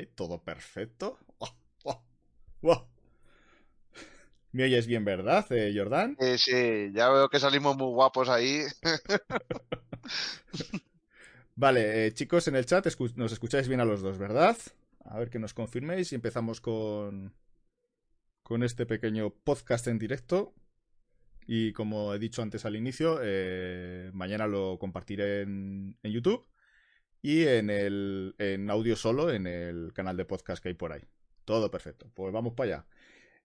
Vale, todo perfecto. Oh, ¿Me oyes bien, verdad, eh, Jordán? Sí, sí, ya veo que salimos muy guapos ahí. vale, eh, chicos, en el chat nos escucháis bien a los dos, ¿verdad? A ver que nos confirméis y empezamos con, con este pequeño podcast en directo. Y como he dicho antes al inicio, eh, mañana lo compartiré en, en YouTube y en, el, en audio solo en el canal de podcast que hay por ahí. Todo perfecto. Pues vamos para allá.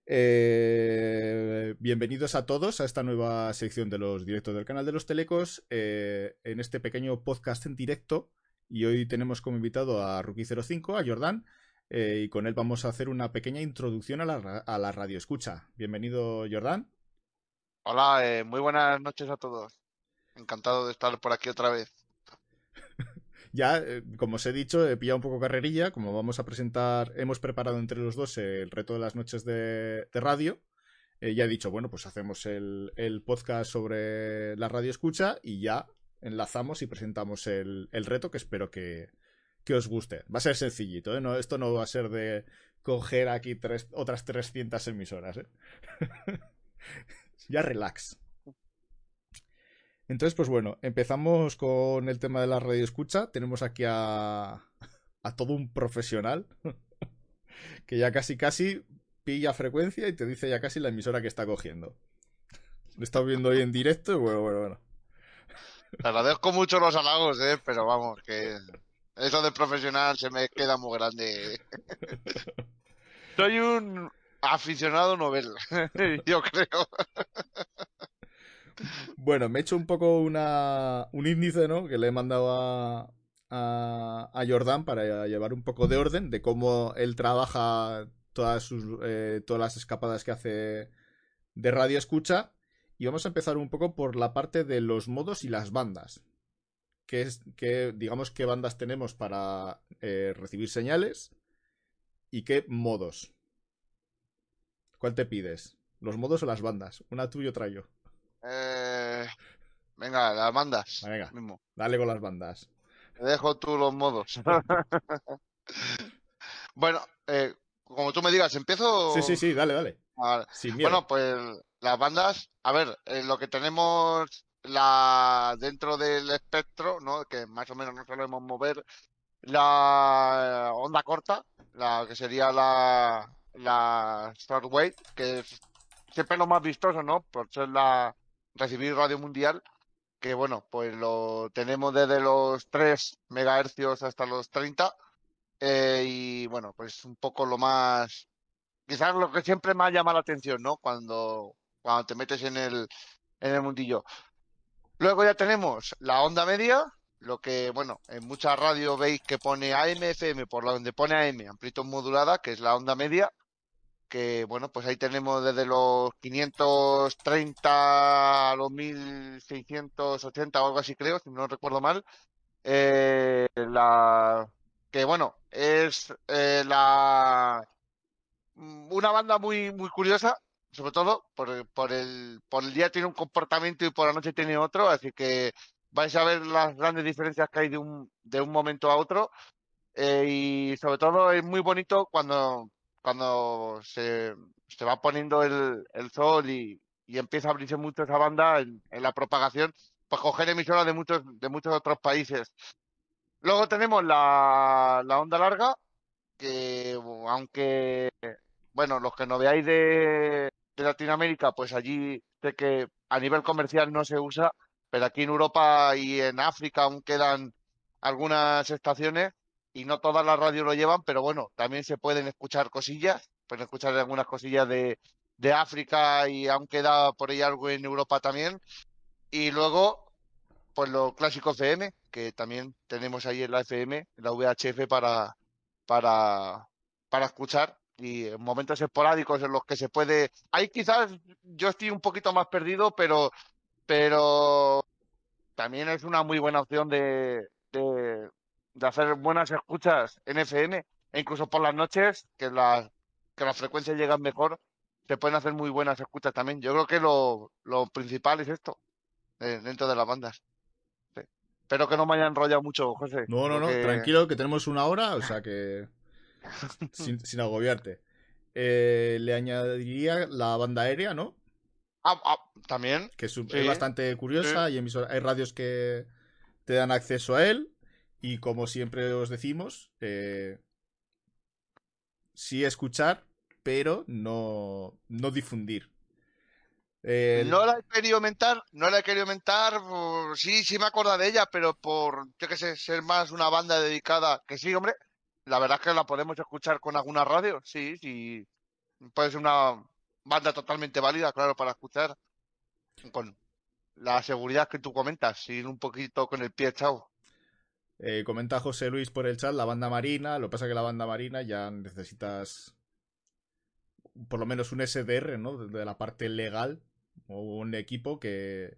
Eh, bienvenidos a todos a esta nueva sección de los directos del canal de los Telecos. Eh, en este pequeño podcast en directo. Y hoy tenemos como invitado a Rookie05, a Jordán. Eh, y con él vamos a hacer una pequeña introducción a la, a la radio escucha. Bienvenido, Jordán. Hola, muy buenas noches a todos. Encantado de estar por aquí otra vez ya, eh, como os he dicho, he pillado un poco carrerilla, como vamos a presentar, hemos preparado entre los dos el reto de las noches de, radio. Eh, ya he dicho, bueno, pues hacemos el, podcast sobre la radio escucha y ya enlazamos y presentamos el, reto que espero que, os guste. Va a ser sencillito, ¿eh? No, esto no va a ser de coger aquí otras 300 emisoras, ¿eh? ya relax. Entonces, pues bueno, empezamos con el tema de la radio escucha. Tenemos aquí a, a todo un profesional que ya casi casi pilla frecuencia y te dice ya casi la emisora que está cogiendo. Lo he estado viendo hoy en directo y bueno, bueno, bueno. Te agradezco mucho los halagos, ¿eh? pero vamos, que eso de profesional se me queda muy grande. Soy un aficionado novel, yo creo. Bueno, me he hecho un poco una, un índice, ¿no? Que le he mandado a, a, Jordan para llevar un poco de orden de cómo él trabaja todas, sus, eh, todas las escapadas que hace de radio escucha. Y vamos a empezar un poco por la parte de los modos y las bandas. Que es digamos, qué bandas tenemos para eh, recibir señales y qué modos. ¿Cuál te pides? ¿Los modos o las bandas? Una tú y otra yo. Eh, venga, las bandas. Venga, dale con las bandas. Te dejo tú los modos. bueno, eh, como tú me digas, empiezo. Sí, sí, sí, dale, dale. Bueno, pues las bandas, a ver, eh, lo que tenemos la dentro del espectro, ¿no? Que más o menos no solemos mover la onda corta, la que sería la la Starway, que es siempre lo más vistoso, ¿no? Por ser la recibir radio mundial, que bueno, pues lo tenemos desde los 3 megahercios hasta los 30. Eh, y bueno, pues un poco lo más, quizás lo que siempre más llama la atención, ¿no? Cuando, cuando te metes en el, en el mundillo. Luego ya tenemos la onda media, lo que, bueno, en muchas radios veis que pone AM, FM, por donde pone AM, amplitud modulada, que es la onda media que bueno, pues ahí tenemos desde los 530 a los 1680 o algo así creo, si no recuerdo mal. Eh, la que bueno, es eh, la una banda muy muy curiosa, sobre todo por, por el por el día tiene un comportamiento y por la noche tiene otro, así que vais a ver las grandes diferencias que hay de un de un momento a otro. Eh, y sobre todo es muy bonito cuando cuando se, se va poniendo el, el sol y, y, empieza a abrirse mucho esa banda en, la propagación, pues coger emisoras de muchos, de muchos otros países. Luego tenemos la, la onda larga, que aunque, bueno, los que no veáis de, de Latinoamérica, pues allí sé que a nivel comercial no se usa, pero aquí en Europa y en África aún quedan algunas estaciones y no todas las radios lo llevan, pero bueno, también se pueden escuchar cosillas, pueden escuchar algunas cosillas de, de África y aún queda por ahí algo en Europa también. Y luego, pues lo clásico FM, que también tenemos ahí en la FM, en la VHF para, para, para escuchar y en momentos esporádicos en los que se puede. Ahí quizás yo estoy un poquito más perdido, pero, pero también es una muy buena opción de, de, de hacer buenas escuchas en FM e incluso por las noches, que, las que las frecuencias llegan mejor, se pueden hacer muy buenas escuchas también. Yo creo que lo, lo principal es esto, eh, dentro de las bandas. Espero que no me haya enrollado mucho, José. No, no, no, tranquilo, que tenemos una hora, o sea que... sin, sin agobiarte. Eh, le añadiría la banda aérea, ¿no? Ah, ah, también. Que Sí. es bastante curiosa y emisora- hay radios que te dan acceso a él. Y como siempre os decimos, eh, sí escuchar, pero no, no difundir. Eh, No la he querido aumentar, no la he querido aumentar, por- sí, sí me acuerdo de ella, pero por, yo que sé, ser más una banda dedicada, que sí, hombre, la verdad es que la podemos escuchar con alguna radio, sí, sí, puede ser una banda totalmente válida, claro, para escuchar, con la seguridad que tú comentas, ir un poquito con el pie echado. Eh, comenta José Luis por el chat la banda marina. Lo que pasa es que la banda marina ya necesitas por lo menos un SDR, ¿no? De la parte legal o un equipo que,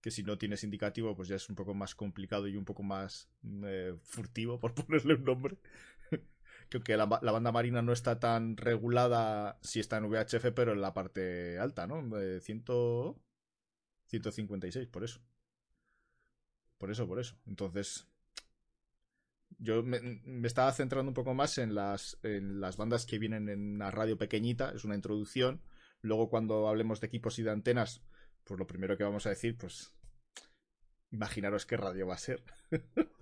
que si no tienes indicativo pues ya es un poco más complicado y un poco más eh, furtivo, por ponerle un nombre. que la, la banda marina no está tan regulada si está en VHF, pero en la parte alta, ¿no? De 100, 156, por eso. Por eso, por eso. Entonces, yo me, estaba centrando un poco más en las, en las bandas que vienen en una radio pequeñita, es una introducción. Luego, cuando hablemos de equipos y de antenas, pues lo primero que vamos a decir, pues imaginaros qué radio va a ser.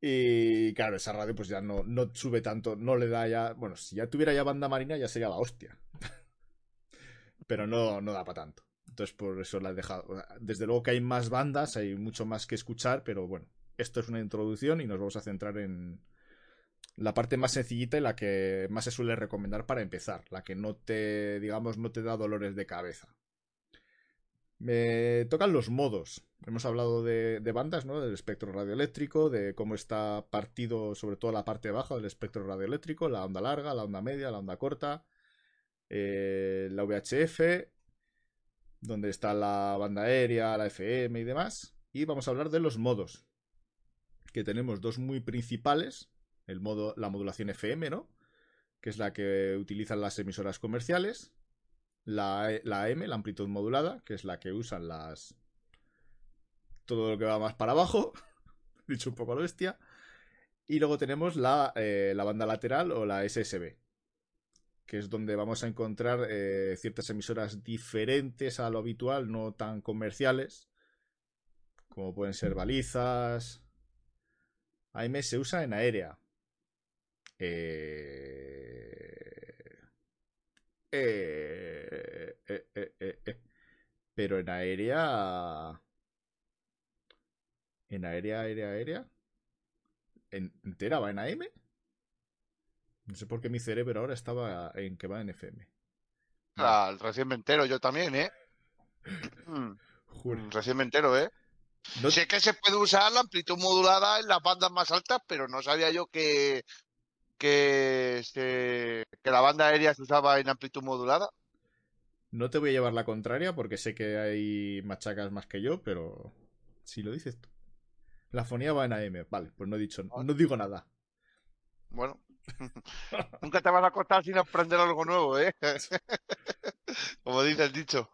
y claro, esa radio pues ya no, no sube tanto, no le da ya... Bueno, si ya tuviera ya banda marina ya sería la hostia. Pero no, no da para tanto. Entonces por eso la he dejado. Desde luego que hay más bandas, hay mucho más que escuchar, pero bueno, esto es una introducción y nos vamos a centrar en la parte más sencillita y la que más se suele recomendar para empezar, la que no te, digamos, no te da dolores de cabeza. Me tocan los modos. Hemos hablado de, bandas, ¿no? Del espectro radioeléctrico, de cómo está partido sobre todo la parte baja del espectro radioeléctrico, la onda larga, la onda media, la onda corta, eh, la VHF, donde está la banda aérea, la FM y demás. Y vamos a hablar de los modos, que tenemos dos muy principales. El modo, la modulación FM, ¿no? Que es la que utilizan las emisoras comerciales. La, la AM, la amplitud modulada, que es la que usan las... Todo lo que va más para abajo. Dicho un poco a lo bestia. Y luego tenemos la, eh, la banda lateral o la SSB, que es donde vamos a encontrar eh, ciertas emisoras diferentes a lo habitual, no tan comerciales, como pueden ser balizas. AM se usa en aérea. Eh... Eh... Eh, eh, eh, eh. Pero en aérea... En aérea, aérea, aérea. ¿En- ¿Entera va en AM? No sé por qué mi cerebro ahora estaba en que va en FM. Ah, recién me entero yo también, ¿eh? Mm, Juro. Recién me entero, ¿eh? No- Sé que se puede usar la amplitud modulada en las bandas más altas, pero no sabía yo que, que, se- que la banda aérea se usaba en amplitud modulada. No te voy a llevar la contraria porque sé que hay machacas más que yo, pero si lo dices tú. La fonía va en AM. Vale, pues no he dicho, no digo nada. Bueno, nunca te vas a acostar sin aprender algo nuevo, ¿eh? Como dice el dicho.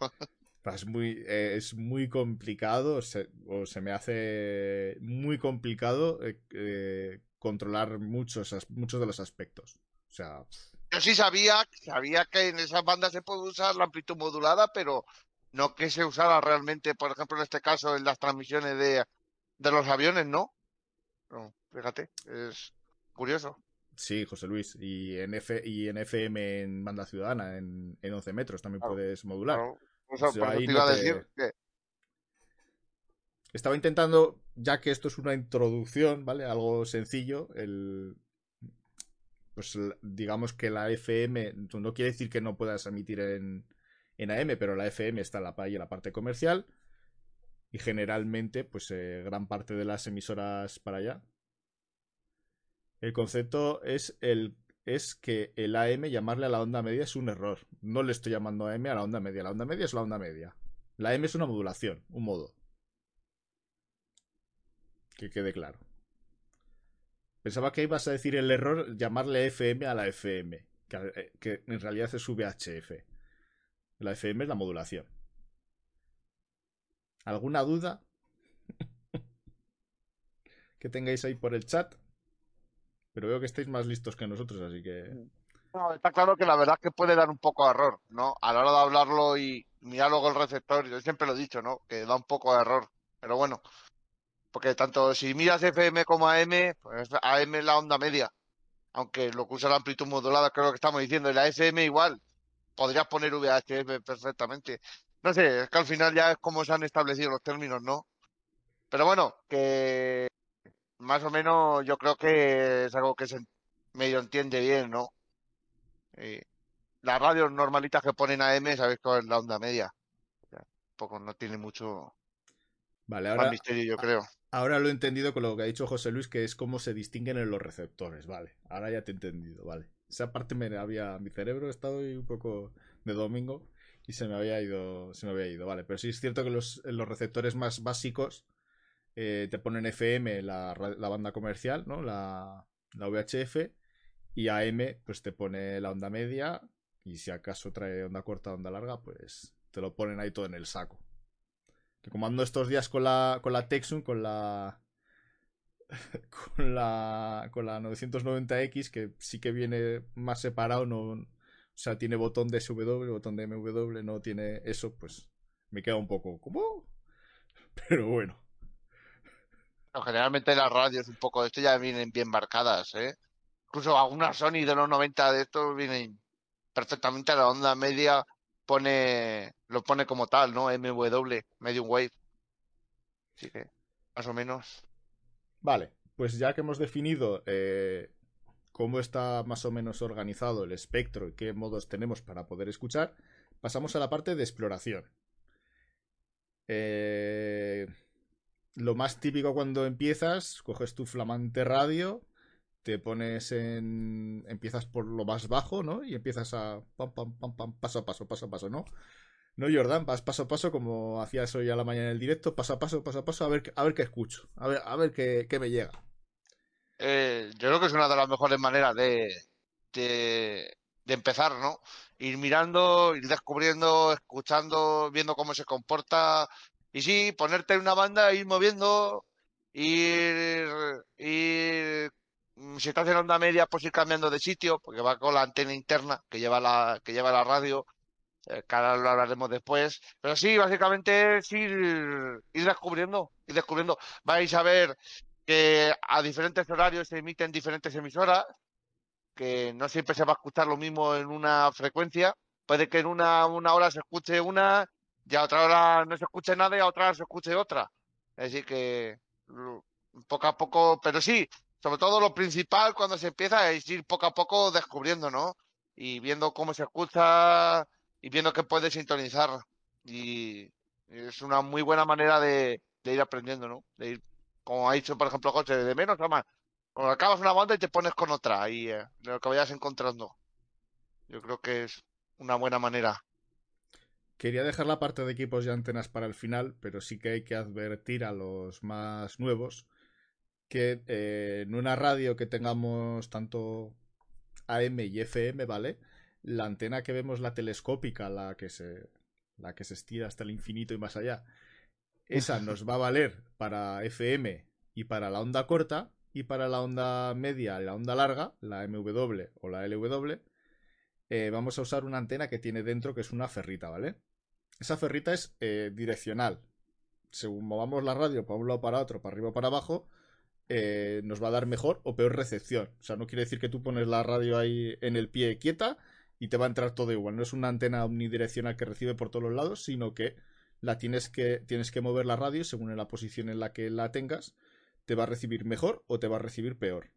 Es muy, eh, es muy complicado, se, o se me hace muy complicado eh, eh, controlar muchos, muchos de los aspectos. O sea, Yo sí sabía, sabía que en esas bandas se puede usar la amplitud modulada, pero no que se usara realmente, por ejemplo, en este caso, en las transmisiones de, de los aviones, ¿no? No, fíjate, es curioso. sí, José Luis. Y en, F, y en FM en banda ciudadana, en, en 11 metros, también Claro, puedes modular. Claro, O sea, por eso no a decir que Estaba intentando, ya que esto es una introducción, ¿vale? Algo sencillo, el... Pues digamos que la FM, no quiere decir que no puedas emitir en, en AM, pero la FM está en la, en la parte comercial y generalmente, pues eh, gran parte de las emisoras para allá. El concepto es el es que el AM llamarle a la onda media es un error. No le estoy llamando AM a la onda media. La onda media es la onda media. La M es una modulación, un modo. Que quede claro. Pensaba que ibas a decir el error llamarle FM a la FM. Que, eh, que en realidad es VHF. La FM es la modulación. ¿Alguna duda? que tengáis ahí por el chat. Pero veo que estáis más listos que nosotros, así que. No, está claro que la verdad es que puede dar un poco de error, ¿no? A la hora de hablarlo y mirar luego el receptor, yo siempre lo he dicho, ¿no? Que da un poco de error. Pero bueno, porque tanto si miras FM como AM, pues AM es la onda media. Aunque lo que usa la amplitud modulada, creo que estamos diciendo, y la FM igual. Podrías poner VHF perfectamente. No sé, es que al final ya es como se han establecido los términos, ¿no? Pero bueno, que más o menos yo creo que es algo que se medio entiende bien, ¿no? Eh, las radios normalitas que ponen AM, sabéis cuál es la onda media. Poco no tiene mucho Vale, más ahora, misterio, yo creo. ahora lo he entendido con lo que ha dicho José Luis, que es cómo se distinguen en los receptores. Vale, ahora ya te he entendido, vale. Esa parte me había. Mi cerebro estado ahí un poco de domingo y se me había ido. Se me había ido, vale. Pero sí es cierto que los, los receptores más básicos eh, te ponen FM, la, banda comercial, ¿no? La, la VHF. Y AM, pues te pone la onda media. Y si acaso trae onda corta, onda larga, pues te lo ponen ahí todo en el saco. Que como ando estos días con la, con la Texum, con la. Con la. Con la 990X, que sí que viene más separado, no. O sea, tiene botón de SW, botón de MW, no tiene eso, pues. Me queda un poco. ¿Cómo? Pero bueno. Generalmente las radios un poco de esto ya vienen bien marcadas, ¿eh? Incluso algunas Sony de los 90 de estos vienen perfectamente a la onda media, pone, lo pone como tal, ¿no? MW, Medium Wave. Así que, más o menos. Vale, pues ya que hemos definido eh, cómo está más o menos organizado el espectro y qué modos tenemos para poder escuchar, pasamos a la parte de exploración. Eh, lo más típico cuando empiezas, coges tu flamante radio, te pones en... empiezas por lo más bajo, ¿no? Y empiezas a... pam, pam, pam, paso a paso, paso a paso, ¿no? No, Jordan, vas paso a paso como hacías hoy a la mañana en el directo, paso a paso, paso a paso, a ver, a ver qué escucho, a ver, a ver qué, qué me llega. Eh, yo creo que es una de las mejores maneras de, de, de empezar, ¿no? Ir mirando, ir descubriendo, escuchando, viendo cómo se comporta. Y sí, ponerte en una banda, ir moviendo, ir, mm, si estás en onda media, pues ir cambiando de sitio, porque va con la antena interna que lleva la, que lleva la radio, eh, que ahora lo hablaremos después. Pero sí, básicamente es ir, ir descubriendo, ir descubriendo. Vais a ver que a diferentes horarios se emiten diferentes emisoras, que no siempre se va a escuchar lo mismo en una frecuencia. Puede que en una, una hora se escuche una y a otra hora no se escuche nada y a otra hora se escuche otra. Decir, que poco a poco, pero sí, sobre todo lo principal cuando se empieza es ir poco a poco descubriendo, ¿no? Y viendo cómo se escucha y viendo qué puede sintonizar. Y es una muy buena manera de, ir aprendiendo, ¿no? De ir como ha dicho, por ejemplo, José, de menos a más. Cuando acabas una banda y te pones con otra, y eh, lo que vayas encontrando. Yo creo que es una buena manera. Quería dejar la parte de equipos y antenas para el final, pero sí que hay que advertir a los más nuevos que eh, en una radio que tengamos tanto AM y FM, ¿vale? La antena que vemos, la telescópica, la que se, la que se estira hasta el infinito y más allá, esa nos va a valer para FM y para la onda corta, y para la onda media y la onda larga, la MW o la LW, eh, vamos a usar una antena que tiene dentro que es una ferrita, ¿vale? Esa ferrita es eh, direccional. Según movamos la radio para un lado para otro, para arriba o para abajo, eh, nos va a dar mejor o peor recepción. O sea, no quiere decir que tú pones la radio ahí en el pie quieta y te va a entrar todo igual. No es una antena omnidireccional que recibe por todos los lados, sino que la tienes que, tienes que mover la radio según en la posición en la que la tengas. Te va a recibir mejor o te va a recibir peor.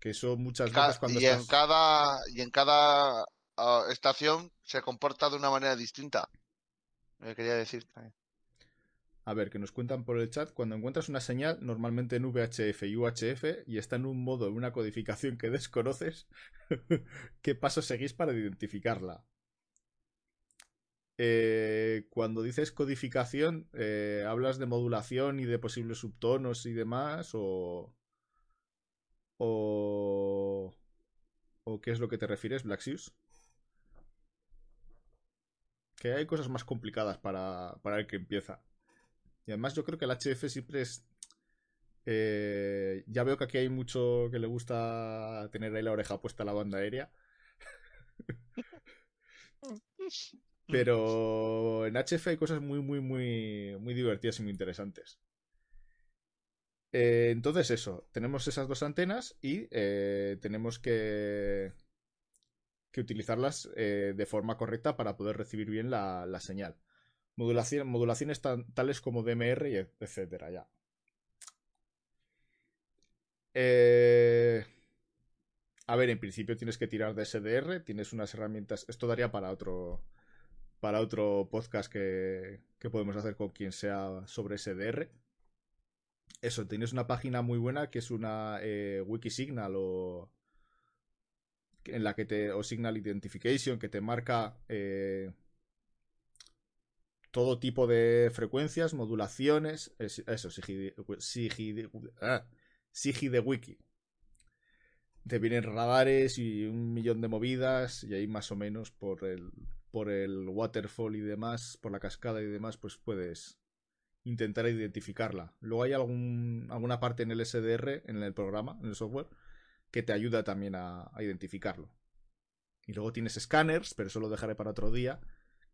Que eso muchas veces cuando y en estás... cada, y en cada ah, estación se comporta de una manera distinta. Quería decir. A ver, que nos cuentan por el chat, cuando encuentras una señal, normalmente en VHF y UHF, y está en un modo, en una codificación que desconoces, ¿qué pasos seguís para identificarla? Eh, cuando dices codificación, eh, ¿hablas de modulación y de posibles subtonos y demás? ¿O, o, o qué es lo que te refieres, Blaxius? Que hay cosas más complicadas para, para el que empieza. Y además yo creo que el HF siempre es... Eh, ya veo que aquí hay mucho que le gusta tener ahí la oreja puesta a la banda aérea. Pero en HF hay cosas muy, muy, muy, muy divertidas y muy interesantes. Eh, entonces eso, tenemos esas dos antenas y eh, tenemos que, que utilizarlas eh, de forma correcta para poder recibir bien la, señal. Modulación, modulaciones tales como DMR y etcétera, ya. a ver, en principio tienes que tirar de SDR, tienes unas herramientas. Esto daría para otro, para otro podcast que, que podemos hacer con quien sea sobre SDR. Eso, tienes una página muy buena que es una eh, Wikisignal o en la que te o Signal Identification que te marca eh, todo tipo de frecuencias, modulaciones, eso, Sigi, ah, Sigi de Wiki. Te vienen radares y un millón de movidas y ahí más o menos por el por el waterfall y demás, por la cascada y demás, pues puedes intentar identificarla. Luego hay algún, alguna parte en el SDR, en el programa, en el software, que te ayuda también a, identificarlo. Y luego tienes escáneres, pero eso lo dejaré para otro día,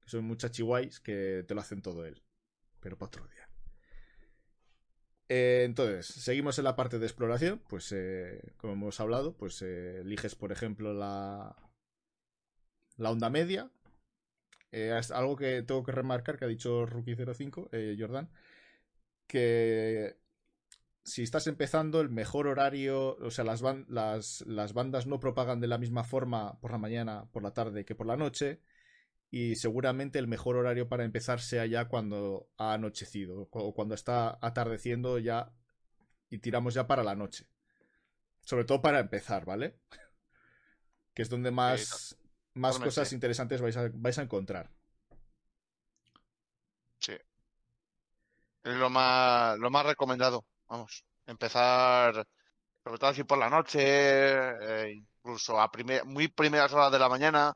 que son muchas chihuahuas que te lo hacen todo él. Pero para otro día. Eh, entonces, seguimos en la parte de exploración. Pues, eh, como hemos hablado, pues eh, eliges, por ejemplo, la, la onda media, es algo que tengo que remarcar que ha dicho Rookie05, eh, Jordan, que si estás empezando, el mejor horario, o sea, las, las, bandas no propagan de la misma forma por la mañana, por la tarde que por la noche, y seguramente el mejor horario para empezar sea ya cuando ha anochecido, o cuando está atardeciendo ya y tiramos ya para la noche. Sobre todo para empezar, ¿vale? que es donde más más cosas interesantes vais a, vais a encontrar. Sí. Es lo más, lo más recomendado. Vamos, empezar, sobre todo así por la noche, eh, incluso a muy primeras horas de la mañana,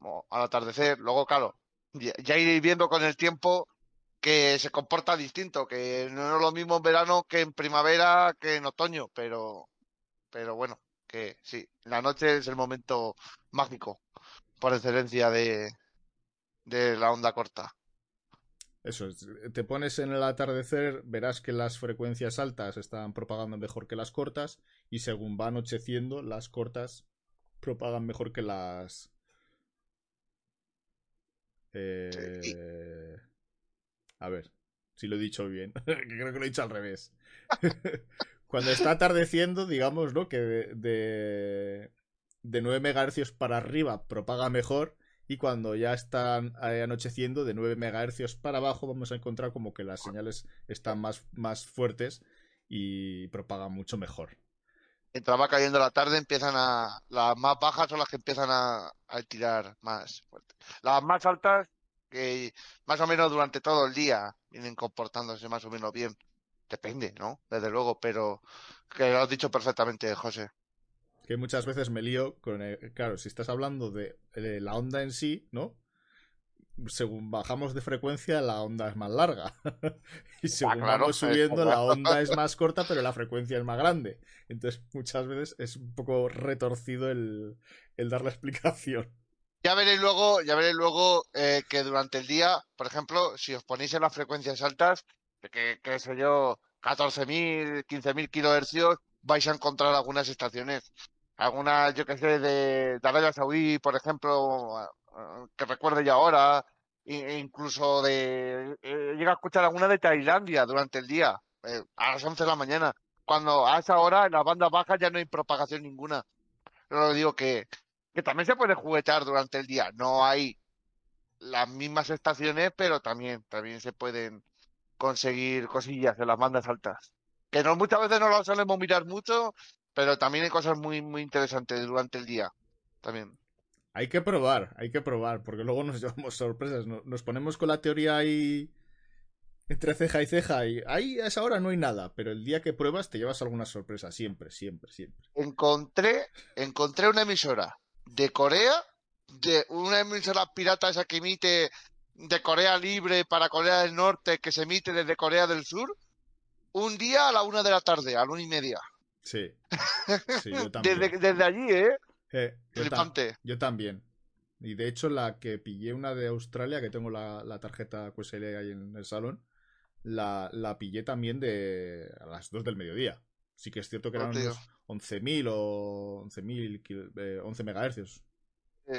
o al atardecer. Luego, claro, ya, ya iréis viendo con el tiempo que se comporta distinto, que no es lo mismo en verano que en primavera, que en otoño, pero, pero bueno, que sí, la noche es el momento mágico por excelencia de, de la onda corta. Eso, te pones en el atardecer, verás que las frecuencias altas están propagando mejor que las cortas y según va anocheciendo, las cortas propagan mejor que las... Eh... A ver, si lo he dicho bien, creo que lo he dicho al revés. Cuando está atardeciendo, digamos, ¿no? Que de, de 9 MHz para arriba propaga mejor y cuando ya están eh, anocheciendo de 9 MHz para abajo vamos a encontrar como que las señales están más, más fuertes y propagan mucho mejor. Mientras va cayendo la tarde empiezan a... Las más bajas son las que empiezan a, a tirar más fuerte. Las más altas que más o menos durante todo el día vienen comportándose más o menos bien. Depende, ¿no? Desde luego, pero que lo has dicho perfectamente, José que muchas veces me lío con el, claro, si estás hablando de, la onda en sí, ¿no? Según bajamos de frecuencia, la onda es más larga. y ah, según vamos subiendo, la onda es más corta, pero la frecuencia es más grande. Entonces, muchas veces es un poco retorcido el, dar la explicación. Ya veréis luego, ya veréis luego eh, que durante el día, por ejemplo, si os ponéis en las frecuencias altas, que, que sé yo, 14.000, 15.000 kilohercios, vais a encontrar algunas estaciones alguna, yo que sé, de, Arabia Saudí, por ejemplo, que recuerde yo ahora, e incluso de, eh, llega a escuchar alguna de Tailandia durante el día, eh, a las 11 de la mañana, cuando a esa hora en las bandas bajas ya no hay propagación ninguna. Pero digo que, que también se puede juguetear durante el día, no hay las mismas estaciones, pero también, también se pueden conseguir cosillas en las bandas altas. Que no muchas veces no lo solemos mirar mucho pero también hay cosas muy, muy interesantes durante el día. También. Hay que probar, hay que probar, porque luego nos llevamos sorpresas. Nos ponemos con la teoría ahí entre ceja y ceja y ahí a esa hora no hay nada, pero el día que pruebas te llevas alguna sorpresa, siempre, siempre, siempre. Encontré, encontré una emisora de Corea, de una emisora pirata esa que emite de Corea Libre para Corea del Norte, que se emite desde Corea del Sur, un día a la una de la tarde, a la una y media. Sí. Sí, yo también. Desde, desde allí, ¿eh? Eh, yo, ta- Flipante. yo también. Y de hecho, la que pillé una de Australia, que tengo la, la tarjeta QSL ahí en el salón, la, la pillé también de a las 2 del mediodía. Sí que es cierto que eran Hostia. unos 11.000 o 11.000 kil- eh, 11 megahercios. Sí.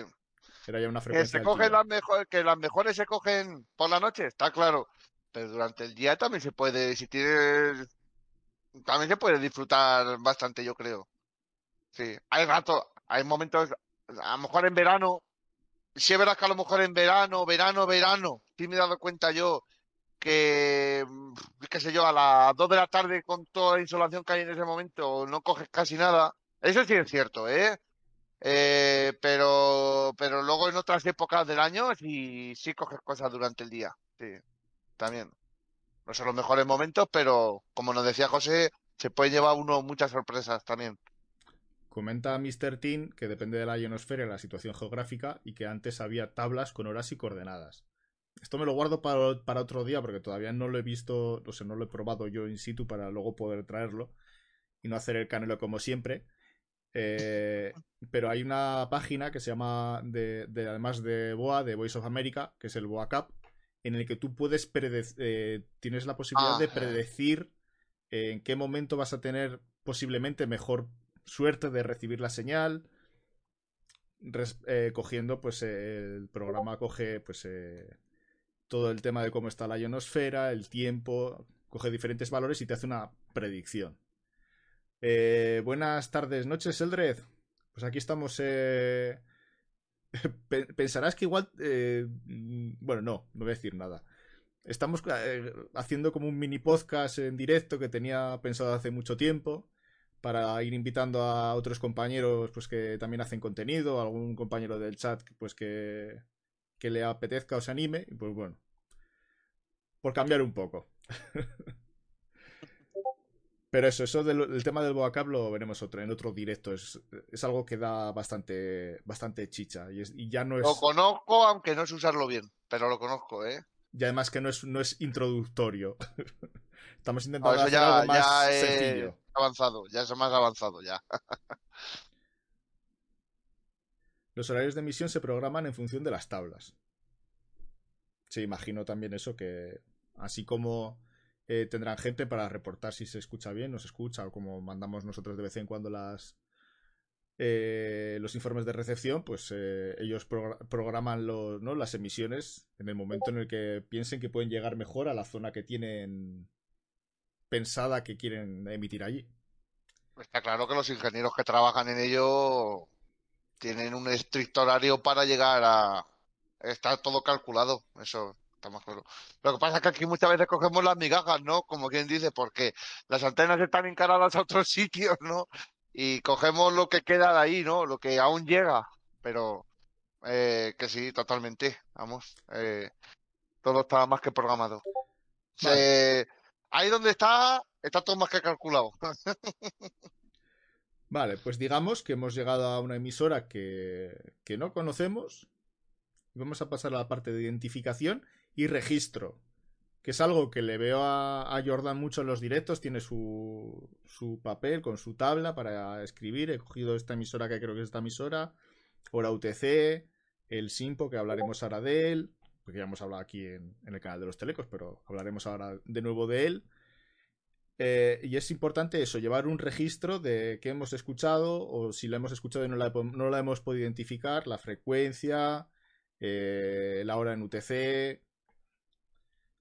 Era ya una Que frecuencia se cogen las mejores, que las mejores se cogen por la noche, está claro. Pero durante el día también se puede, si tienes, también se puede disfrutar bastante, yo creo. Sí, hay rato, hay momentos, a lo mejor en verano, si es verdad que a lo mejor en verano, verano, verano, sí me he dado cuenta yo que, mm, qué sé yo, a las 2 de la tarde con toda la insolación que hay en ese momento, no coges casi nada. Eso sí es cierto, ¿eh? Eh, pero, pero luego en otras épocas del año sí, sí coges cosas durante el día. Sí, también. No son los mejores momentos, pero como nos decía José, se puede llevar uno muchas sorpresas también. Comenta Mr. Teen que depende de la ionosfera y la situación geográfica y que antes había tablas con horas y coordenadas. Esto me lo guardo para, para otro día porque todavía no lo he visto, o sea, no lo he probado yo in situ para luego poder traerlo y no hacer el canelo como siempre. Eh, pero hay una página que se llama, de, de- además de BOA, de Voice of America, que es el BOA Cup, en el que tú puedes predecir, tienes la posibilidad Ah, de eh. predecir eh, en qué momento vas a tener posiblemente mejor suerte de recibir la señal. Res- eh, cogiendo, pues eh, el programa coge pues eh, todo el tema de cómo está la ionosfera, el tiempo, coge diferentes valores y te hace una predicción. Eh, buenas tardes, noches, Eldred. Pues aquí estamos. eh, Pensarás que igual. eh, mm, Bueno, no, no voy a decir nada. Estamos eh, haciendo como un mini podcast en directo que tenía pensado hace mucho tiempo para ir invitando a otros compañeros pues que también hacen contenido, algún compañero del chat pues que, que le apetezca o se anime, y pues bueno, por cambiar un poco. Pero eso, eso del, tema del Boacap lo veremos otro, en otro directo. Es, es algo que da bastante, bastante chicha. Y, es- y ya no es. Lo conozco, aunque no sé usarlo bien, pero lo conozco, ¿eh? Y además que no es, no es introductorio. Estamos No, intentando hacer ya, algo más ya es sencillo. avanzado, ya es más avanzado, ya. Los horarios de emisión se programan en función de las tablas. Sí, imagino también eso que así como eh, tendrán gente para reportar si se escucha bien, no se escucha, o como mandamos nosotros de vez en cuando las eh, los informes de recepción, pues eh, ellos progr- programan los, ¿no? las emisiones en el momento en el que piensen que pueden llegar mejor a la zona que tienen pensada que quieren emitir allí. Está claro que los ingenieros que trabajan en ello tienen un estricto horario para llegar a... Está todo calculado, eso está más claro. Lo que pasa es que aquí muchas veces cogemos las migajas, ¿no? Como quien dice, porque las antenas están encaradas a otros sitios, ¿no? Y cogemos lo que queda de ahí, ¿no? Lo que aún llega, pero eh, que sí, totalmente, vamos. eh, todo está más que programado. Ahí donde está, está todo más que calculado. Vale, pues digamos que hemos llegado a una emisora que, que no conocemos. Y vamos a pasar a la parte de identificación y registro. Que es algo que le veo a, Jordan mucho en los directos. Tiene su, su papel con su tabla para escribir. He cogido esta emisora que creo que es esta emisora. Hora UTC. El Simpo, que hablaremos ahora de él. Porque ya hemos hablado aquí en, el canal de los Telecos, pero hablaremos ahora de nuevo de él. Eh, y es importante eso, llevar un registro de qué hemos escuchado o si la hemos escuchado y no la, no la hemos podido identificar, la frecuencia, eh, la hora en UTC,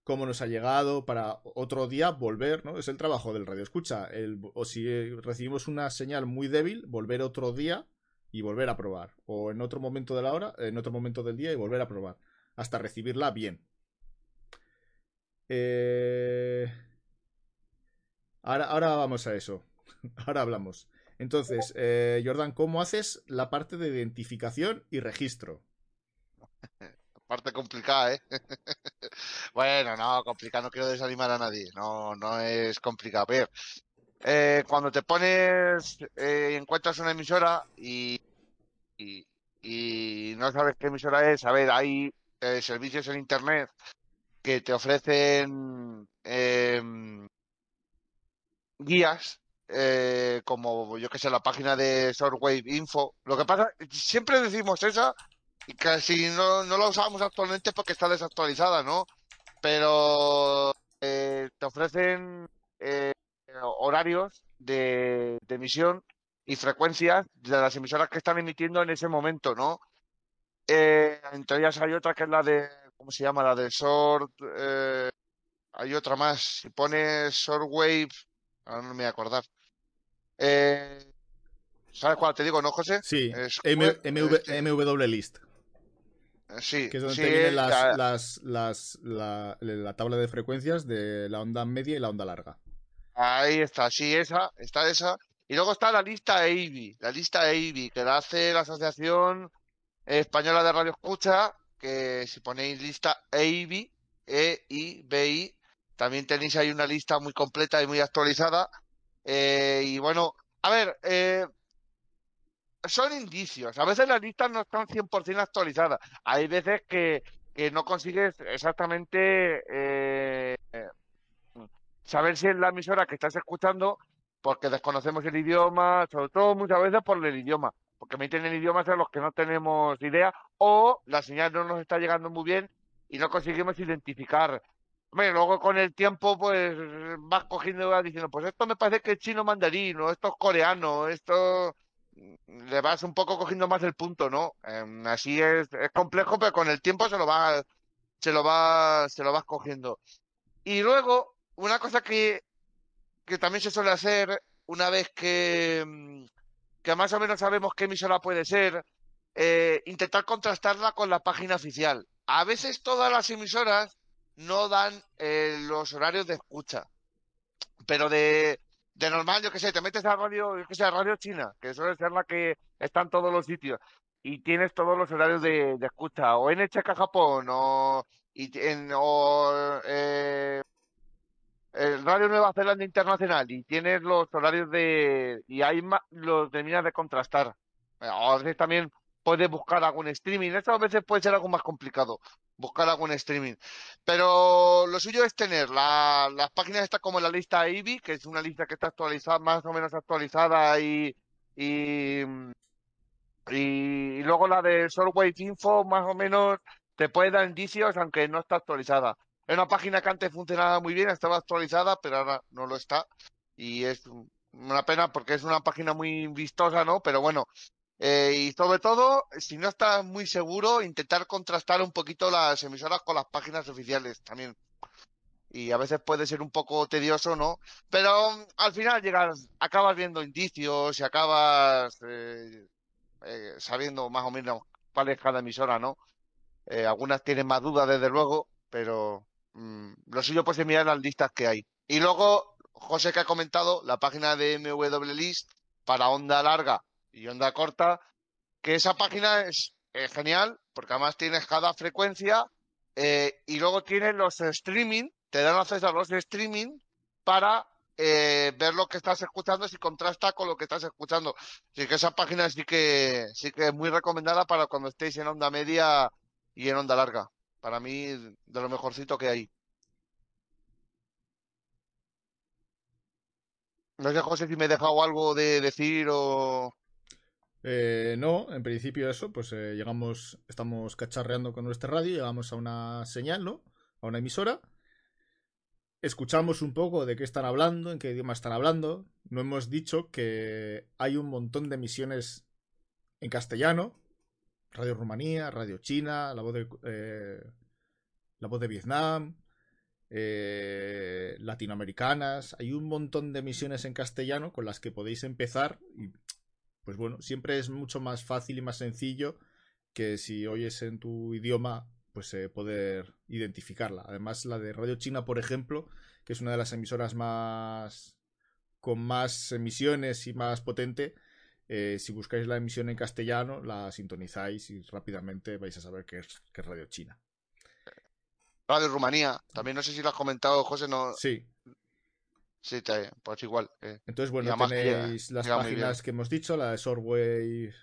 cómo nos ha llegado para otro día volver, ¿no? Es el trabajo del radio escucha. El, o si recibimos una señal muy débil, volver otro día y volver a probar. O en otro momento de la hora, en otro momento del día y volver a probar. Hasta recibirla bien. Eh... Ahora, ahora vamos a eso. Ahora hablamos. Entonces, eh, Jordan, ¿cómo haces la parte de identificación y registro? Parte complicada, ¿eh? Bueno, no, complicado, no quiero desanimar a nadie. No, no es complicado. A ver, eh, cuando te pones, eh, encuentras una emisora y, y, no sabes qué emisora es, a ver, hay eh, servicios en internet que te ofrecen em, guías, eh, como yo que sé, la página de Shortwave Info. Lo que pasa, siempre decimos esa casi no, no la usamos actualmente porque está desactualizada, ¿no? Pero eh, te ofrecen eh, horarios de, de emisión y frecuencias de las emisoras que están emitiendo en ese momento, ¿no? Eh, entre ellas hay otra que es la de, ¿cómo se llama? La de Short, eh, hay otra más. Si pones Shortwave, ahora no me voy a acordar. Eh, ¿Sabes cuál te digo, no, José? Sí, Es- M- MV, este, MW List, sí, que es donde sí, te vienen las, la- las, las- la, la tabla de frecuencias de la onda media y la onda larga. Ahí está, sí, esa, está esa. Y luego está la lista EIBI, la lista EIBI, que la hace la Asociación Española de Radio Escucha, que si ponéis lista EIBI, E-I-B-I, también tenéis ahí una lista muy completa y muy actualizada. Eh, y bueno, a ver, eh, son indicios. A veces las listas no están 100% actualizadas. Hay veces que, que no consigues exactamente eh, saber si es la emisora que estás escuchando porque desconocemos el idioma, sobre todo muchas veces por el idioma, porque emiten en idiomas en los que no tenemos idea o la señal no nos está llegando muy bien y no conseguimos identificar. Hombre, luego con el tiempo pues vas cogiendo vas diciendo, pues esto me parece que es chino mandarín o esto es coreano, esto le vas un poco cogiendo más el punto, ¿no? Em, así es, es complejo, pero con el tiempo se lo va, se lo va, se lo vas cogiendo. Y luego, una cosa que, que también se suele hacer una vez que, mm, que más o menos sabemos qué emisora puede ser, eh, intentar contrastarla con la página oficial. A veces todas las emisoras no dan eh, los horarios de escucha, pero de, de normal, yo que sé, te metes a radio, yo que sé, a Radio China, que suele ser la que está en todos los sitios, y tienes todos los horarios de, de escucha, o NHK Japón, o, o eh, el Radio Nueva Zelanda Internacional, y tienes los horarios de, y ahí los terminas de contrastar. A veces también puedes buscar algún streaming, eso a veces puede ser algo más complicado, buscar algún streaming. Pero lo suyo es tener la- las páginas estas como la lista IBI, que es una lista que está actualizada, más o menos actualizada y, y, y, luego la de Shortwave Info, más o menos te puede dar indicios, aunque no está actualizada. Es una página que antes funcionaba muy bien, estaba actualizada, pero ahora no lo está. Y es una pena porque es una página muy vistosa, ¿no? Pero bueno, eh, y sobre todo, si no estás muy seguro, intentar contrastar un poquito las emisoras con las páginas oficiales también. Y a veces puede ser un poco tedioso, ¿no? Pero mm, al final llegas, acabas viendo indicios y acabas eh, eh, sabiendo más o menos cuál es cada emisora, ¿no? Algunas tienen más dudas, desde luego, pero mm, lo suyo pues es mirar las listas que hay. Y luego, José que ha comentado, la página de MW List para onda larga y onda corta, que esa página es eh, genial, porque además tienes cada frecuencia eh, y luego tienes los streaming, te dan acceso a los streaming para eh, ver lo que estás escuchando si contrasta con lo que estás escuchando. Así que esa página sí que sí que es muy recomendada para cuando estéis en onda media y en onda larga. Para mí, de lo mejorcito que hay. No sé, José, si me he dejado algo de decir o... Eh, no, en principio eso, pues eh, llegamos, estamos cacharreando con nuestra radio, llegamos a una señal, ¿no? A una emisora. Escuchamos un poco de qué están hablando, en qué idioma están hablando. No hemos dicho que hay un montón de emisiones en castellano. Radio Rumanía, Radio China, La Voz de, eh, la voz de Vietnam, eh, latinoamericanas. Hay un montón de emisiones en castellano con las que podéis empezar y pues bueno, siempre es mucho más fácil y más sencillo que si oyes en tu idioma, pues eh, poder identificarla. Además, la de Radio China, por ejemplo, que es una de las emisoras más con más emisiones y más potente, eh, si buscáis la emisión en castellano, la sintonizáis y rápidamente vais a saber que es, que es Radio China. Radio Rumanía. También no sé si lo has comentado, José, no... Sí, Sí, te- pues igual. eh. entonces bueno, que tenéis las páginas que hemos dicho, la de Shortwave.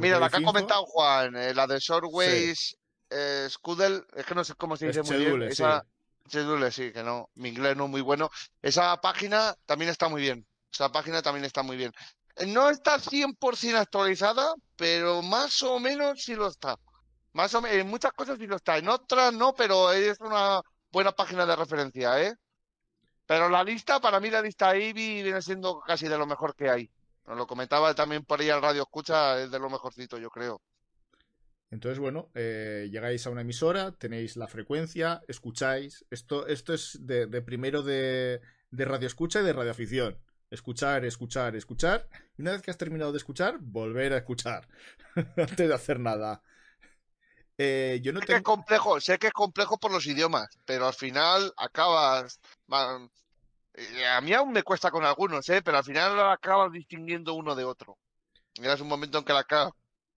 Mira, la que ha comentado Juan, eh, la de Shortways eh, Scudel, es que no sé cómo se Es dice muy bien. Esa, sí. Schedule, sí, que no, mi inglés no es muy bueno. Esa página también está muy bien. Esa página también está muy bien. Eh, No está 100% actualizada, pero más o menos sí lo está. Más o menos, en muchas cosas sí lo está. En otras no, pero es una buena página de referencia, ¿eh? Pero la lista, para mí la lista IBI viene siendo casi de lo mejor que hay. Nos lo comentaba también por ahí al Radio Escucha, es de lo mejorcito, yo creo. Entonces, bueno, eh, llegáis a una emisora, tenéis la frecuencia, escucháis. Esto, esto es de, primero de, de radio escucha y de radioafición. Escuchar, escuchar, escuchar. Y una vez que has terminado de escuchar, volver a escuchar. Antes de hacer nada. Eh, yo no Sé que es complejo, sé que es complejo por los idiomas, pero al final acabas. eh, A mí aún me cuesta con algunos, ¿eh? Pero al final acabas distinguiendo uno de otro. Llegas un momento en que la acabas,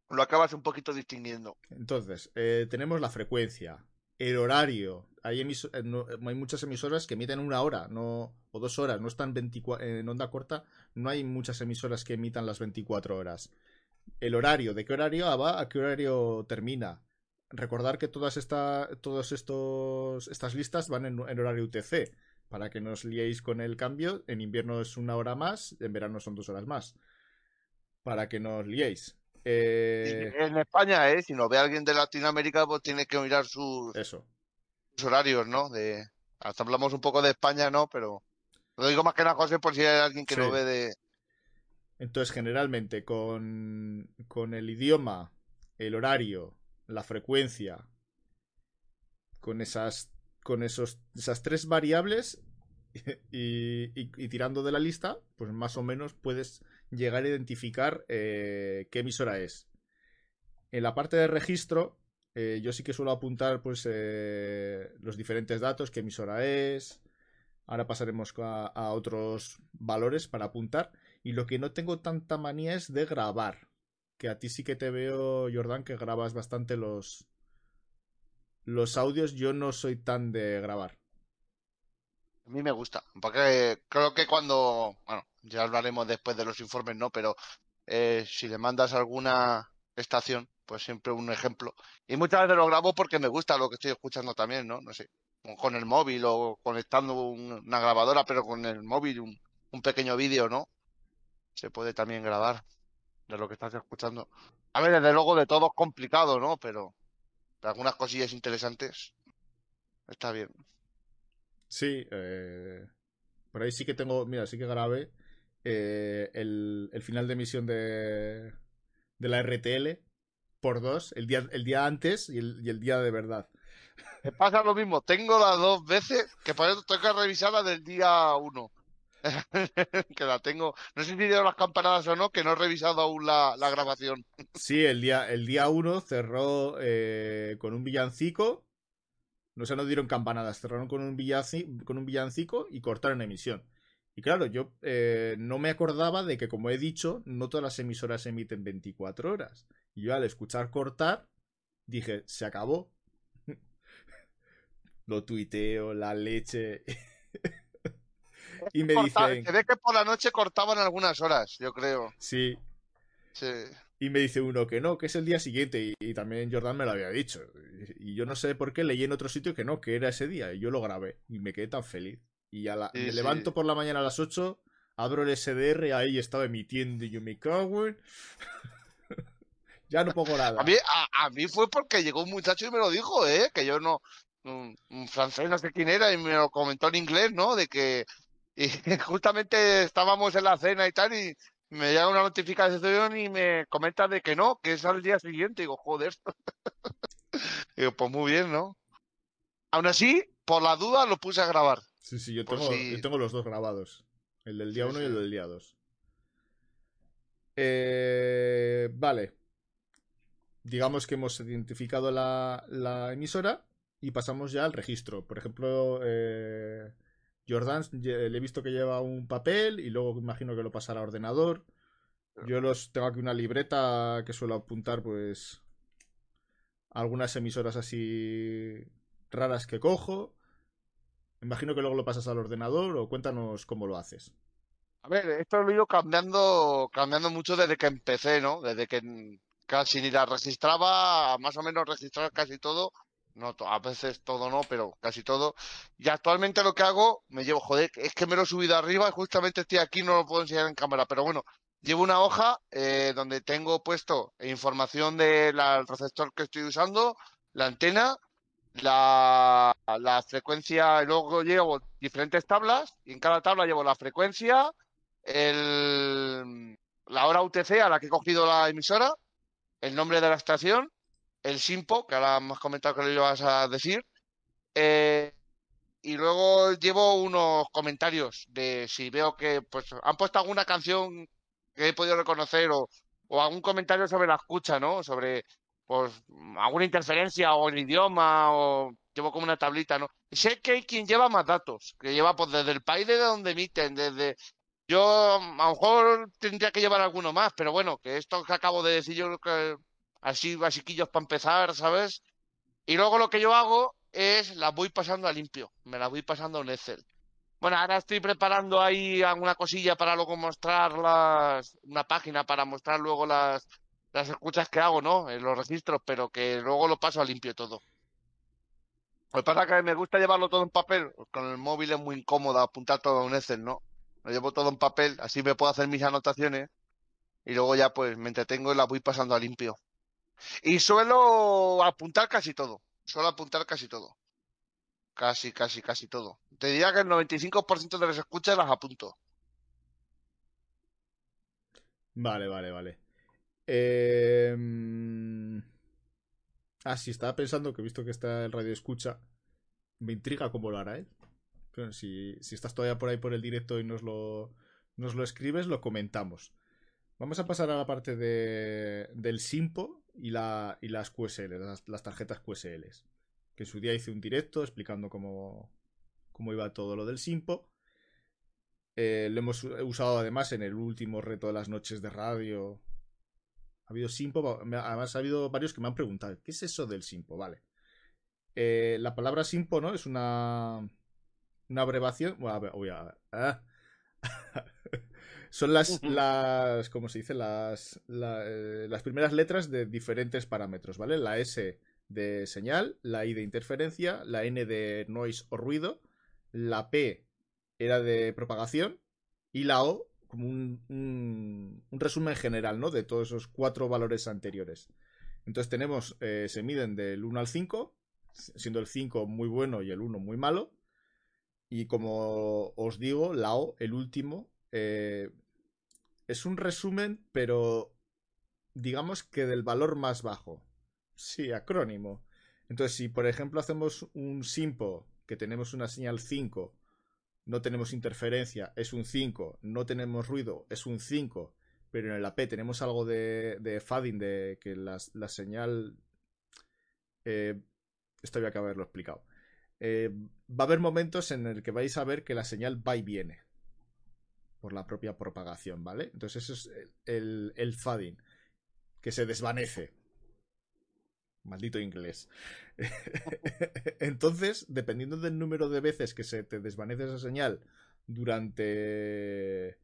lo acabas un poquito distinguiendo. Entonces, eh, tenemos la frecuencia, el horario. Hay, no- hay muchas emisoras que emiten una hora no, o dos horas, no están 24, en onda corta. No hay muchas emisoras que emitan las 24 horas. El horario, ¿de qué horario va a qué horario termina? Recordar que todas esta, todos estos estas listas van en, en horario UTC, para que no os liéis con el cambio. En invierno es una hora más, en verano son dos horas más. Para que no os liéis. Eh, En España, ¿eh? Si nos ve alguien de Latinoamérica, pues tiene que mirar sus, eso. sus horarios, ¿no? De, hasta hablamos un poco de España, ¿no? Pero lo digo más que nada, José, por si hay alguien que Sí. no ve de. Entonces, generalmente, con, con el idioma, el horario, la frecuencia, con esas, con esos, esas tres variables y, tirando de la lista, pues más o menos puedes llegar a identificar eh, qué emisora es. En la parte de registro, eh, yo sí que suelo apuntar pues eh, los diferentes datos, qué emisora es. Ahora pasaremos a otros valores para apuntar. Y lo que no tengo tanta manía es de grabar. Que a ti sí que te veo, Jordan, que grabas bastante los, los audios. Yo no soy tan de grabar. A mí me gusta, porque creo que cuando, bueno, ya hablaremos después de los informes, ¿no? Pero eh, si le mandas alguna estación, pues siempre un ejemplo. Y muchas veces lo grabo porque me gusta lo que estoy escuchando también, ¿no? No sé, con- el móvil o conectando un- una grabadora, pero con el móvil, un, un pequeño vídeo, ¿no? Se puede también grabar de lo que estás escuchando. A ver, desde luego de todo es complicado, ¿no? Pero de algunas cosillas interesantes está bien. Sí, eh, por ahí sí que tengo, mira, sí que grabé eh, el, el final de emisión de, de la RTL por dos, el día, el día antes y el, y el día de verdad. Me pasa lo mismo, tengo las dos veces que por eso tengo que revisar la del día uno. Que la tengo, no sé si dio las campanadas o no, que no he revisado aún la, grabación. Sí, el día, el día uno cerró eh, con un villancico. No se nos dieron campanadas, cerraron con un, villaci- con un villancico y cortaron emisión. Y claro, yo eh, no me acordaba de que, como he dicho, no todas las emisoras emiten 24 horas. Y yo al escuchar cortar, dije, se acabó. Lo tuiteo, la leche. y me Corta- dicen, Se ve que por la noche cortaban algunas horas, yo creo. sí, Sí. Y me dice uno que no, que es el día siguiente. Y, y también Jordan me lo había dicho. Y, y yo no sé por qué leí en otro sitio que no, que era ese día. Y yo lo grabé. Y me quedé tan feliz. Y a la, Sí, me sí. levanto por la mañana a las 8, abro el SDR, ahí estaba emitiendo y yo me cago en... ya no pongo nada. A mí, a, a mí fue porque llegó un muchacho y me lo dijo, ¿eh? Que yo no, un, un francés, no sé quién era, y me lo comentó en inglés, ¿no? De que y justamente estábamos en la cena y tal, y me llega una notificación y me comenta de que no, que es al día siguiente. Y digo, joder. Digo, pues muy bien, ¿no? Aún así, por la duda lo puse a grabar. Sí, sí, yo tengo, si- yo tengo los dos grabados. El del día Sí, 1 y el del día 2. Eh, vale. Digamos que hemos identificado la, la emisora y pasamos ya al registro. Por ejemplo, eh, Jordan le he visto que lleva un papel y luego imagino que lo pasará a ordenador. Yo los tengo aquí una libreta que suelo apuntar, pues, algunas emisoras así raras que cojo. Imagino que luego lo pasas al ordenador o cuéntanos cómo lo haces. A ver, esto lo he ido cambiando, cambiando mucho desde que empecé, ¿no? Desde que casi ni la registraba, más o menos registrar casi todo, No, a veces todo no, pero casi todo. Y actualmente lo que hago, me llevo, joder, es que me lo he subido arriba y justamente estoy aquí, no lo puedo enseñar en cámara, pero bueno, llevo una hoja eh, donde tengo puesto información del receptor que estoy usando, la antena, la, la frecuencia, y luego llevo diferentes tablas y en cada tabla llevo la frecuencia, el, la hora UTC a la que he cogido la emisora, el nombre de la estación, el SIMPO, que ahora hemos comentado que lo ibas a decir, eh, y luego llevo unos comentarios de si veo que pues han puesto alguna canción que he podido reconocer o, o algún comentario sobre la escucha, ¿no? Sobre pues alguna interferencia o el idioma o llevo como una tablita, ¿no? sé que hay quien lleva más datos, que lleva pues desde el país de donde emiten, desde yo a lo mejor tendría que llevar alguno más, pero bueno, que esto que acabo de decir yo que así basiquillos para empezar, ¿sabes? Y luego lo que yo hago es las voy pasando a limpio, me las voy pasando a un Excel. Bueno, ahora estoy preparando ahí alguna cosilla para luego mostrar las, una página para mostrar luego las, las escuchas que hago, ¿no? En los registros, pero que luego lo paso a limpio todo. Lo que pasa es que me gusta llevarlo todo en papel, con el móvil es muy incómodo apuntar todo a un Excel, ¿no? Lo llevo todo en papel, así me puedo hacer mis anotaciones y luego ya pues me entretengo y las voy pasando a limpio. Y suelo apuntar casi todo, suelo apuntar casi todo. Casi, casi, casi todo. Te diría que el 95% de las escuchas las apunto. Vale, vale, vale. Eh... Ah, sí, estaba pensando que he visto que está el radio escucha. Me intriga cómo lo hará él. si, si, estás todavía por ahí por el directo y nos lo, nos lo escribes, lo comentamos. Vamos a pasar a la parte de, del Simpo y, la, y las QSL, las, tarjetas QSL. Que en su día hice un directo explicando cómo, cómo iba todo lo del Simpo. Eh, lo hemos usado además en el último reto de las noches de radio ha habido Simpo, además ha habido varios que me han preguntado, ¿qué es eso del Simpo? Vale. Eh, la palabra Simpo, ¿no? Es una, una abreviación. voy a, ah. Son las, las, ¿cómo se dice? Las, eh, las primeras letras de diferentes parámetros, ¿vale? La S de señal, la I de interferencia, la N de noise o ruido, la P era de propagación y la O como un, resumen general, ¿no? De todos esos cuatro valores anteriores. Entonces tenemos, eh, se miden del 1 al 5, siendo el 5 muy bueno y el 1 muy malo. Y como os digo, la O, el último, eh, es un resumen, pero digamos que del valor más bajo. Sí, acrónimo. Entonces, si por ejemplo hacemos un simpo que tenemos una señal 5 no tenemos interferencia, es un 5, no tenemos ruido, es un 5, pero en el AP tenemos algo de, de fading, de que la, señal... Eh, esto había que haberlo explicado. Eh, va a haber momentos en el que vais a ver que la señal va y viene por la propia propagación, ¿vale? Entonces eso es el, fading, que se desvanece. Maldito inglés. Entonces, dependiendo del número de veces que se te desvanece esa señal durante.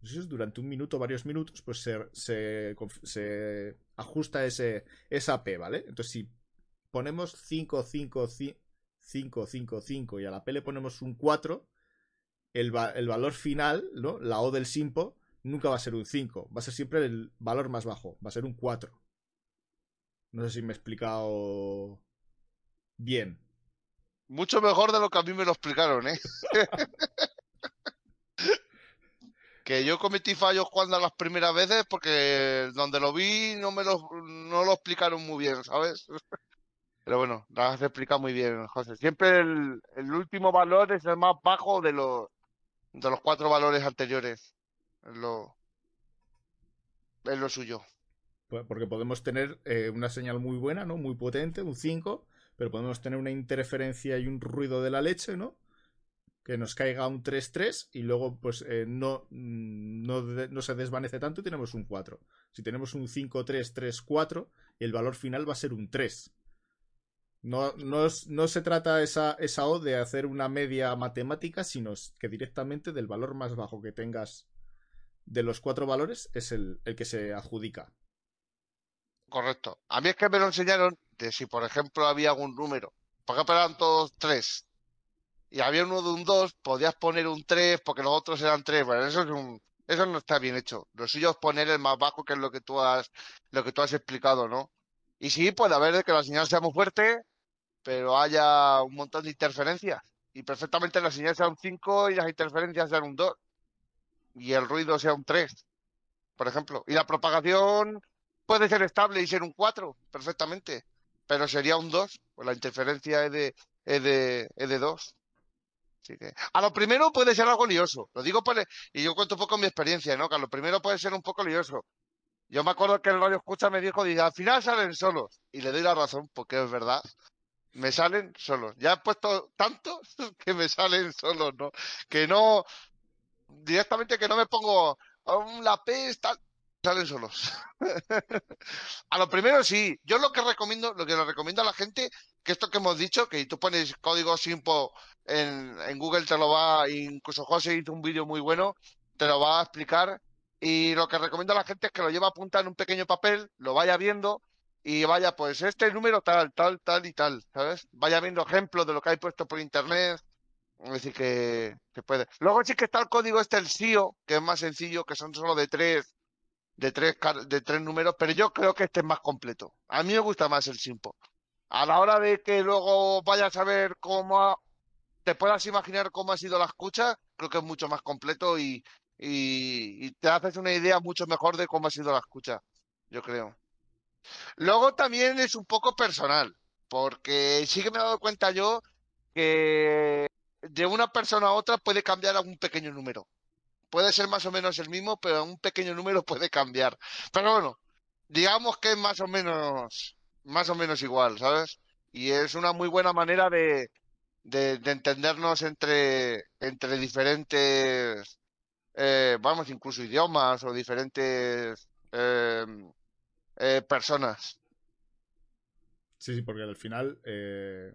Durante un minuto varios minutos, pues se, se, ajusta ese, esa P, ¿vale? Entonces, si ponemos 5, 5, 5, 5, 5 y a la P le ponemos un 4, el, el valor final, ¿no? La O del simpo, nunca va a ser un 5, va a ser siempre el valor más bajo, va a ser un 4. No sé si me he explicado bien. Mucho mejor de lo que a mí me lo explicaron, ¿eh? que yo cometí fallos cuando las primeras veces porque donde lo vi no me lo, no lo explicaron muy bien, ¿sabes? Pero bueno, lo has explicado muy bien, José. Siempre el, el, último valor es el más bajo de los, de los cuatro valores anteriores. Es lo, es lo suyo. Porque podemos tener eh, una señal muy buena, ¿no? Muy potente, un 5, pero podemos tener una interferencia y un ruido de la leche, ¿no? Que nos caiga un 3-3 y luego pues eh, no, no, no, se desvanece tanto y tenemos un 4. Si tenemos un 5-3-3-4, el valor final va a ser un 3. No, no, no se trata esa, esa O de hacer una media matemática, sino que directamente del valor más bajo que tengas de los cuatro valores es el, el que se adjudica. Correcto. A mí es que me lo enseñaron de si, por ejemplo, había algún número. Por ejemplo, eran todos tres. Y había uno de un 2, podías poner un 3 porque los otros eran 3. Bueno, eso es un, eso no está bien hecho. Lo suyo es poner el más bajo, que es lo que tú has, lo que tú has explicado, ¿no? Y sí, puede haber que la señal sea muy fuerte, pero haya un montón de interferencias. Y perfectamente la señal sea un 5 y las interferencias sean un 2. Y el ruido sea un 3, por ejemplo. Y la propagación puede ser estable y ser un 4, perfectamente. Pero sería un 2, pues la interferencia es de, es de, es de 2. Así que, a lo primero puede ser algo lioso. Lo digo por, y yo cuento un poco mi experiencia, ¿no? Que a lo primero puede ser un poco lioso. Yo me acuerdo que el radio escucha me dijo, dice, al final salen solos. Y le doy la razón, porque es verdad. Me salen solos. Ya he puesto tanto que me salen solos, ¿no? Que no, directamente que no me pongo la P, tal, salen solos. a lo primero sí. Yo lo que recomiendo, lo que le recomiendo a la gente, que esto que hemos dicho, que tú pones código SIMPO en, en Google te lo va, incluso José hizo un vídeo muy bueno, te lo va a explicar y lo que recomiendo a la gente es que lo lleve apuntado en un pequeño papel, lo vaya viendo y vaya, pues este número tal, tal, tal y tal, ¿sabes? Vaya viendo ejemplos de lo que hay puesto por internet. Decir, que, se puede. Luego sí que está el código este, el SIO, que es más sencillo, que son solo de tres, de tres, de tres números, pero yo creo que este es más completo. A mí me gusta más el SIMPO. A la hora de que luego vayas a ver cómo te puedas imaginar cómo ha sido la escucha, creo que es mucho más completo y, y, te haces una idea mucho mejor de cómo ha sido la escucha, yo creo. Luego también es un poco personal, porque sí que me he dado cuenta yo que de una persona a otra puede cambiar algún pequeño número. Puede ser más o menos el mismo, pero un pequeño número puede cambiar. Pero bueno, digamos que es más o menos, más o menos igual, ¿sabes? Y es una muy buena manera de, de, entendernos entre, entre diferentes eh, vamos, incluso idiomas o diferentes em, eh, personas. Sí, sí, porque al final eh,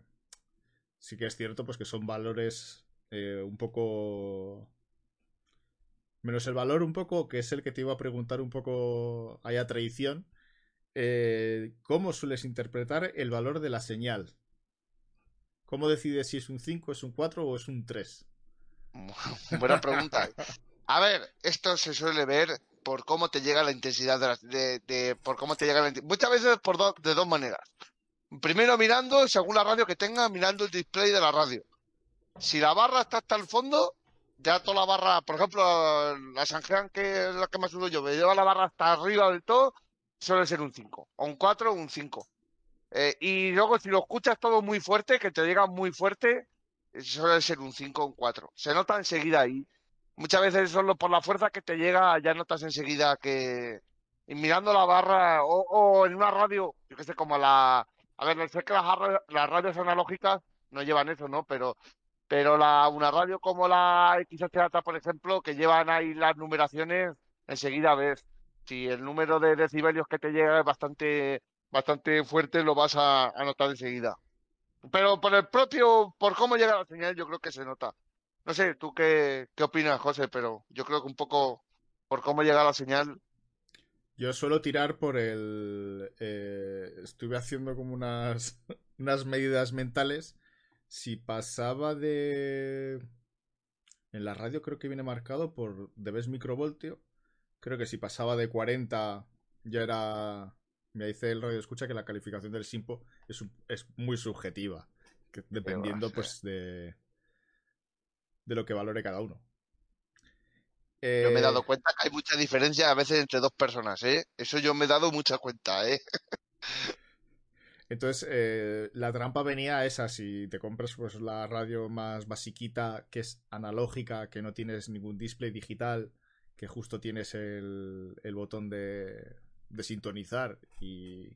sí que es cierto pues que son valores un poco... Menos el valor un poco, que es el que te iba a preguntar un poco haya traición. ¿Cómo sueles interpretar el valor de la señal? ¿Cómo decides si es un 5, es un 4 o es un 3? Buena pregunta. A ver, esto se suele ver por cómo te llega la intensidad de, de, por cómo te llega la muchas veces por de dos maneras. Primero mirando, según la radio que tenga, mirando el display de la radio. Si la barra está hasta el fondo, ya toda la barra, por ejemplo, la Sanjean, que es la que más uso yo, me lleva la barra hasta arriba del todo, suele ser un 5, o un 4 o un 5. Eh, y luego si lo escuchas todo muy fuerte, que te llega muy fuerte, suele ser un 5 o un 4. Se nota enseguida ahí muchas veces solo por la fuerza que te llega ya notas enseguida que mirando la barra o, en una radio, yo que sé, como la... A ver, sé que las, las radios analógicas no llevan eso, ¿no? Pero pero la, una radio como la XHZ, por ejemplo, que llevan ahí las numeraciones, enseguida ves si el número de decibelios que te llega es bastante, bastante fuerte, lo vas a notar enseguida. Pero por el propio, por cómo llega la señal, yo creo que se nota. No sé, ¿tú qué, qué opinas, José? Pero yo creo que un poco por cómo llega la señal. Yo suelo tirar por el... Eh, estuve haciendo como unas, unas medidas mentales. Si pasaba de... En la radio creo que viene marcado por debes microvoltio. Creo que si pasaba de 40 ya era... Me dice el radio escucha que la calificación del SIMPO es, es muy subjetiva. dependiendo pues de, de lo que valore cada uno. Yo me he dado eh, cuenta que hay mucha diferencia a veces entre dos personas, ¿eh? Eso yo me he dado mucha cuenta, ¿eh? Entonces, eh, la trampa venía a esa, si te compras pues la radio más basiquita, que es analógica, que no tienes ningún display digital, que justo tienes el, el botón de, de sintonizar y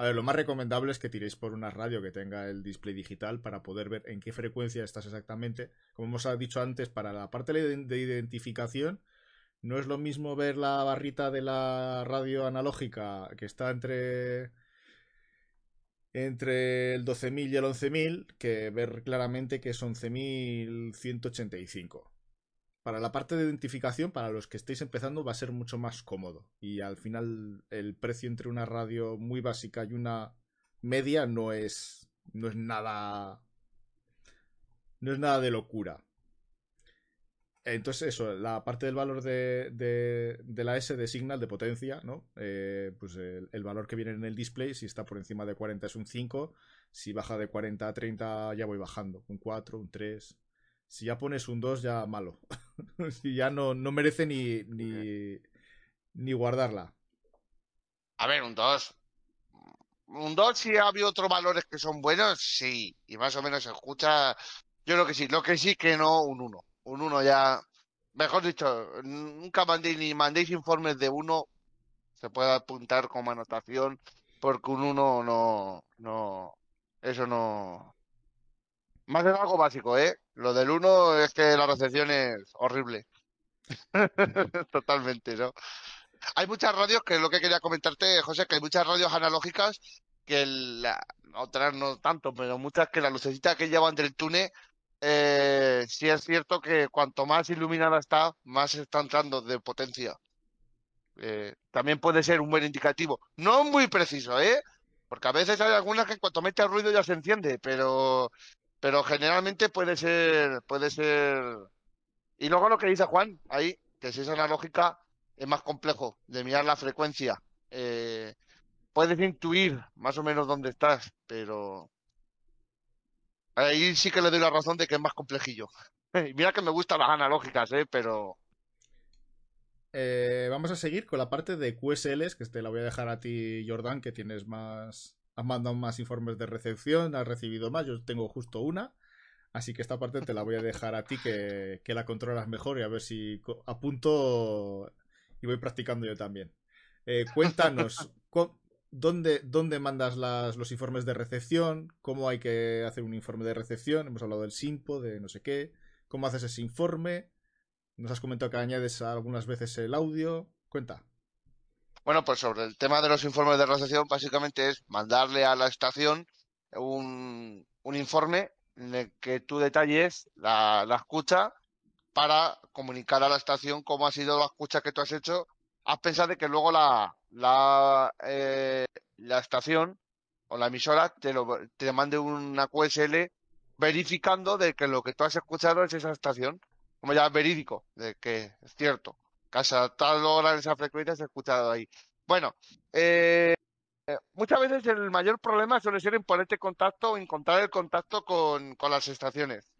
a ver, lo más recomendable es que tiréis por una radio que tenga el display digital para poder ver en qué frecuencia estás exactamente. Como hemos dicho antes, para la parte de identificación, no es lo mismo ver la barrita de la radio analógica que está entre entre el 12.000 y el 11.000 que ver claramente que es 11.185 para la parte de identificación, para los que estéis empezando, va a ser mucho más cómodo. Y al final, el precio entre una radio muy básica y una media no es, no es nada, no es nada de locura. Entonces, eso, la parte del valor de, de, la S de Signal de potencia, ¿no? Eh, pues el, el, valor que viene en el display, si está por encima de 40 es un 5, si baja de 40 a 30 ya voy bajando, un 4, un 3. Si ya pones un 2, ya malo. si ya no, no merece ni, ni, ni guardarla. A ver, un 2. Un 2, si ha habido otros valores que son buenos, sí. Y más o menos se escucha. Yo creo que sí. Lo que sí que no, un 1. Un 1 ya. Mejor dicho, nunca mandéis ni mandéis informes de 1. Se puede apuntar como anotación. Porque un 1 no. no eso no. Más de algo básico, ¿eh? Lo del 1 es que la recepción es horrible. Totalmente, ¿no? Hay muchas radios, que es lo que quería comentarte, José, que hay muchas radios analógicas que la, otras no tanto, pero muchas que la lucecita que llevan del túnel, eh, sí es cierto que cuanto más iluminada está, más está entrando de potencia. Eh, también puede ser un buen indicativo. No muy preciso, ¿eh? Porque a veces hay algunas que cuanto mete ruido ya se enciende, pero, pero generalmente puede ser, puede ser. Y luego lo que dice Juan, ahí, que si es analógica, es más complejo de mirar la frecuencia. Eh, puedes intuir más o menos dónde estás, pero ahí sí que le doy la razón de que es más complejillo. Mira que me gustan las analógicas, ¿eh? pero... Eh, vamos a seguir con la parte de QSLs, que te la voy a dejar a ti, Jordan, que tienes más... Has mandado más informes de recepción, has recibido más, yo tengo justo una. Así que esta parte te la voy a dejar a ti que, que la controlas mejor y a ver si apunto y voy practicando yo también. Eh, cuéntanos, ¿dónde, ¿dónde mandas las, los informes de recepción? ¿Cómo hay que hacer un informe de recepción? Hemos hablado del SIMPO, de no sé qué. ¿Cómo haces ese informe? Nos has comentado que añades algunas veces el audio. Cuenta. Bueno, pues sobre el tema de los informes de recepción, básicamente es mandarle a la estación un, un informe en el que tú detalles la, la escucha para comunicar a la estación cómo ha sido la escucha que tú has hecho. Has pensado de que luego la, la, eh, la estación o la emisora te, lo, te mande una QSL verificando de que lo que tú has escuchado es esa estación, como ya verídico, de que es cierto, hasta tal hora en esa frecuencia se ha escuchado ahí. Bueno, eh, muchas veces el mayor problema suele ser en ponerte contacto o encontrar el contacto con, con las estaciones.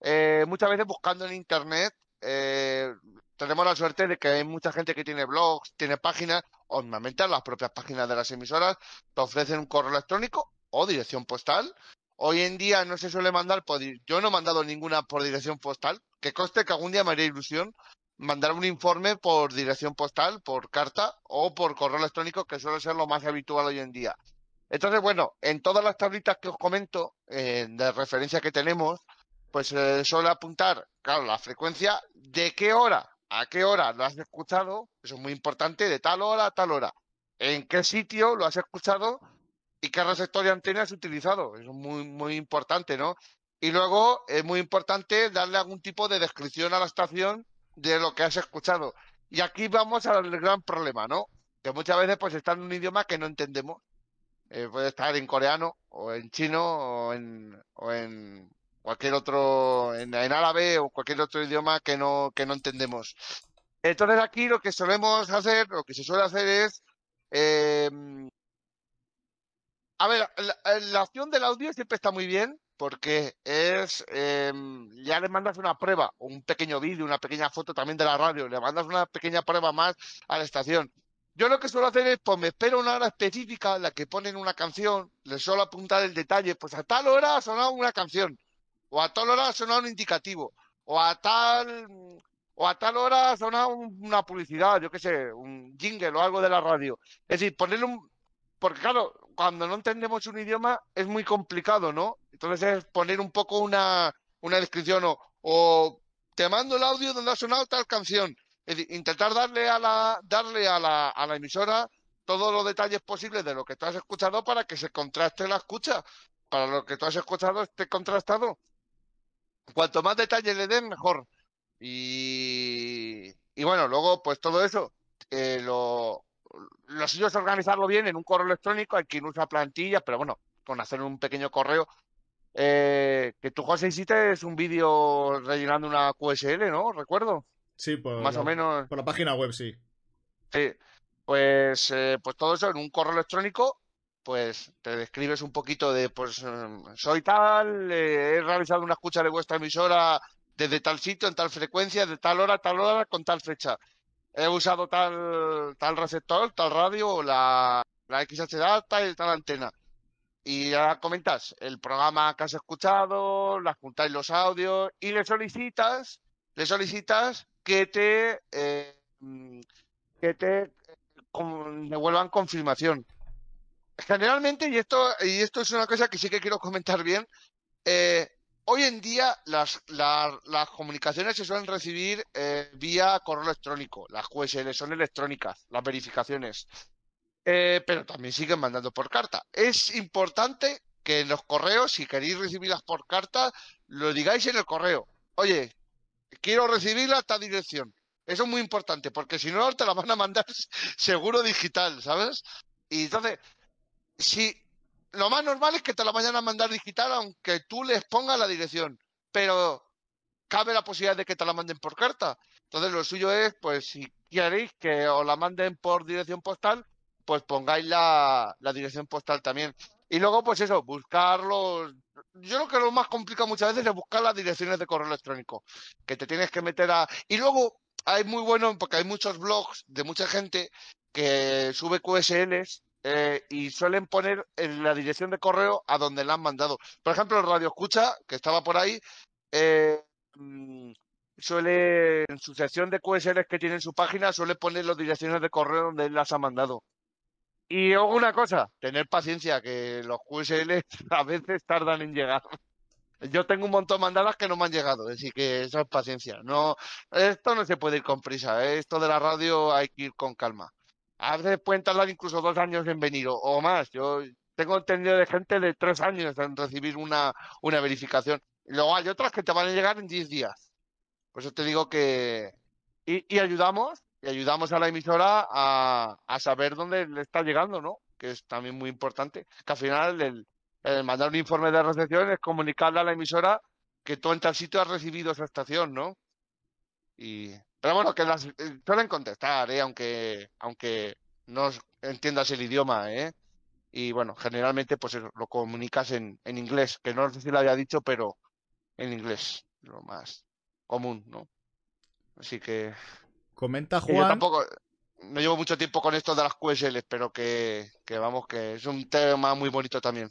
Eh, muchas veces buscando en internet, eh, tenemos la suerte de que hay mucha gente que tiene blogs, tiene páginas, normalmente las propias páginas de las emisoras te ofrecen un correo electrónico o dirección postal. Hoy en día no se suele mandar, por, yo no he mandado ninguna por dirección postal, que coste que algún día me haría ilusión mandar un informe por dirección postal, por carta o por correo electrónico, que suele ser lo más habitual hoy en día. Entonces, bueno, en todas las tablitas que os comento eh, de referencia que tenemos, pues eh, suele apuntar, claro, la frecuencia, de qué hora a qué hora lo has escuchado, eso es muy importante, de tal hora a tal hora, en qué sitio lo has escuchado y qué receptor de antena has utilizado, eso es muy, muy importante, ¿no? Y luego es muy importante darle algún tipo de descripción a la estación de lo que has escuchado. Y aquí vamos al gran problema, ¿no? Que muchas veces pues está en un idioma que no entendemos. Eh, puede estar en coreano o en chino o en, en cualquier otro, en, árabe o cualquier otro idioma que no, que no entendemos. Entonces aquí lo que solemos hacer, lo que se suele hacer es, eh, a ver, la, opción del audio siempre está muy bien porque es, eh, ya le mandas una prueba, un pequeño vídeo, una pequeña foto también de la radio, le mandas una pequeña prueba más a la estación. Yo lo que suelo hacer es, pues me espero una hora específica la que ponen una canción, le suelo apuntar el detalle, pues a tal hora ha una canción o a tal hora ha un indicativo, o a tal o a tal hora ha una publicidad, yo qué sé, un jingle o algo de la radio. Es decir, ponerle un... Porque claro, cuando no entendemos un idioma es muy complicado, ¿no? Entonces es poner un poco una, una descripción o, o te mando el audio donde ha sonado tal canción. Es decir, intentar darle a la, darle a la, a la emisora todos los detalles posibles de lo que tú has escuchado para que se contraste la escucha, para lo que tú has escuchado esté contrastado. Cuanto más detalles le den, mejor. Y, y bueno, luego, pues todo eso eh, lo, lo suyo es organizarlo bien en un correo electrónico, hay quien usa plantillas, pero bueno, con hacer un pequeño correo. Eh, que tú, José, hiciste es un vídeo rellenando una QSL, ¿no? Recuerdo. Sí, por Más la, o menos. Por la página web, sí. Sí. Pues, eh, pues todo eso en un correo electrónico, pues te describes un poquito de, pues em, soy tal, eh, he realizado una escucha de vuestra emisora desde tal sitio, en tal frecuencia, de tal hora, tal hora, con tal fecha. He usado tal, tal receptor, tal radio, la, la XH alta y tal antena. Y ya comentas el programa que has escuchado, las juntáis los audios y le solicitas, le solicitas que te, eh, que te devuelvan confirmación. Generalmente, y esto, y esto es una cosa que sí que quiero comentar bien, eh, hoy en día las, la- las comunicaciones se suelen recibir eh, vía correo electrónico, las QSL son electrónicas, las verificaciones, Eh, pero también siguen mandando por carta. Es importante que en los correos, si queréis recibirlas por carta, lo digáis en el correo. Oye, quiero recibirla a esta dirección. Eso es muy importante, porque si no te la van a mandar seguro digital, ¿sabes? Y entonces, si lo más normal es que te la vayan a mandar digital, aunque tú les pongas la dirección, pero cabe la posibilidad de que te la manden por carta. Entonces, lo suyo es, pues, si queréis que os la manden por dirección postal, pues pongáis la, dirección postal también. Y luego, pues eso, buscar los... Yo creo que lo más complicado muchas veces es buscar las direcciones de correo electrónico, que te tienes que meter a... Y luego, hay muy bueno, porque hay muchos blogs de mucha gente que sube QSLs eh, y suelen poner en la dirección de correo a donde la han mandado. Por ejemplo, Radio Escucha, que estaba por ahí, eh, mm, suele, en su sección de QSLs que tiene en su página, suele poner las direcciones de correo donde las ha mandado. Y una cosa, tener paciencia, que los QSL a veces tardan en llegar. Yo tengo un montón mandadas que no me han llegado, así que eso es paciencia. No, esto no se puede ir con prisa, ¿eh? Esto de la radio hay que ir con calma. Veces pueden tardar incluso dos años en venir o, o más. Yo tengo entendido de gente de tres años en recibir una, una verificación. Luego hay otras que te van a llegar en diez días. Por eso te digo que... Y, y ayudamos, y ayudamos a la emisora a, a saber dónde le está llegando, ¿no? Que es también muy importante. Que al final el, el mandar un informe de recepción es comunicarle a la emisora que tú en tal sitio has recibido esa estación, ¿no? Y, pero bueno, que las eh, suelen contestar, ¿eh? Aunque, aunque no entiendas el idioma, ¿eh? Y bueno, generalmente pues lo comunicas en, en inglés, que no sé si lo había dicho, pero en inglés, lo más común, ¿no? Así que, Comenta que yo Juan. tampoco, no llevo mucho tiempo con esto de las QSL, pero que, que vamos, que es un tema muy bonito también.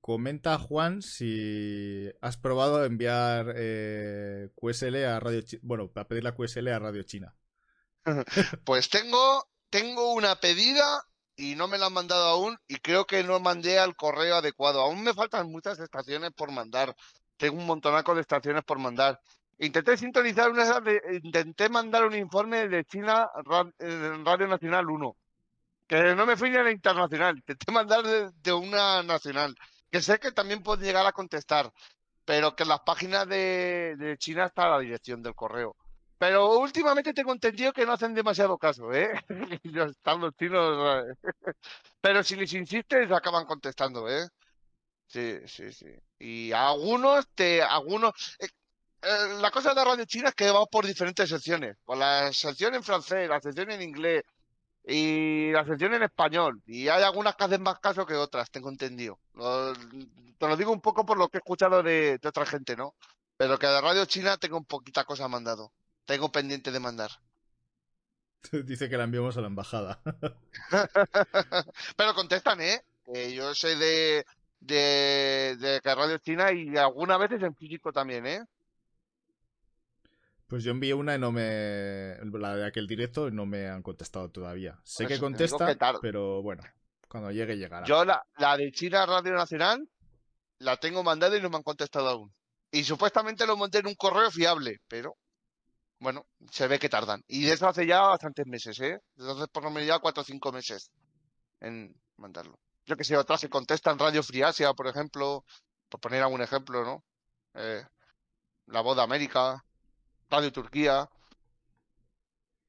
Comenta Juan si has probado enviar eh, QSL a Radio China. Bueno, para pedir la QSL a Radio China. Pues tengo, tengo una pedida y no me la han mandado aún y creo que no mandé al correo adecuado. Aún me faltan muchas estaciones por mandar. Tengo un montonaco de estaciones por mandar. Intenté sintonizar una intenté mandar un informe de China en Radio Nacional 1. Que no me fui ni a la internacional. Intenté mandar de una nacional. Que sé que también puede llegar a contestar. Pero que en las páginas de, China está la dirección del correo. Pero últimamente tengo entendido que no hacen demasiado caso, ¿eh? Los- Están los chinos. Pero si les insistes, acaban contestando, ¿eh? Sí, sí, sí. Y algunos te, algunos. eh, eh, la cosa de Radio China es que va por diferentes secciones. Por la sección en francés, la sección en inglés y la sección en español. Y hay algunas que hacen más caso que otras, tengo entendido. Lo- te lo digo un poco por lo que he escuchado de, de otra gente, ¿no? Pero que de Radio China tengo un poquita cosa mandado. Tengo pendiente de mandar. Dice que la enviamos a la embajada. Pero contestan, ¿eh? Que yo sé de, de, de que Radio China y algunas veces en físico también, ¿eh? Pues yo envié una y no me. La de aquel directo y no me han contestado todavía. Sé Por que contesta, que pero bueno, cuando llegue llegará. Yo la, la de China Radio Nacional la tengo mandada y no me han contestado aún. Y supuestamente lo monté en un correo fiable, pero bueno, se ve que tardan. Y de eso hace ya bastantes meses, ¿eh? Entonces por lo menos ya cuatro o cinco meses en mandarlo. Yo que sé, otras se contestan Radio Free Asia, por ejemplo, por poner algún ejemplo, ¿no? Eh, La Voz de América, Radio Turquía.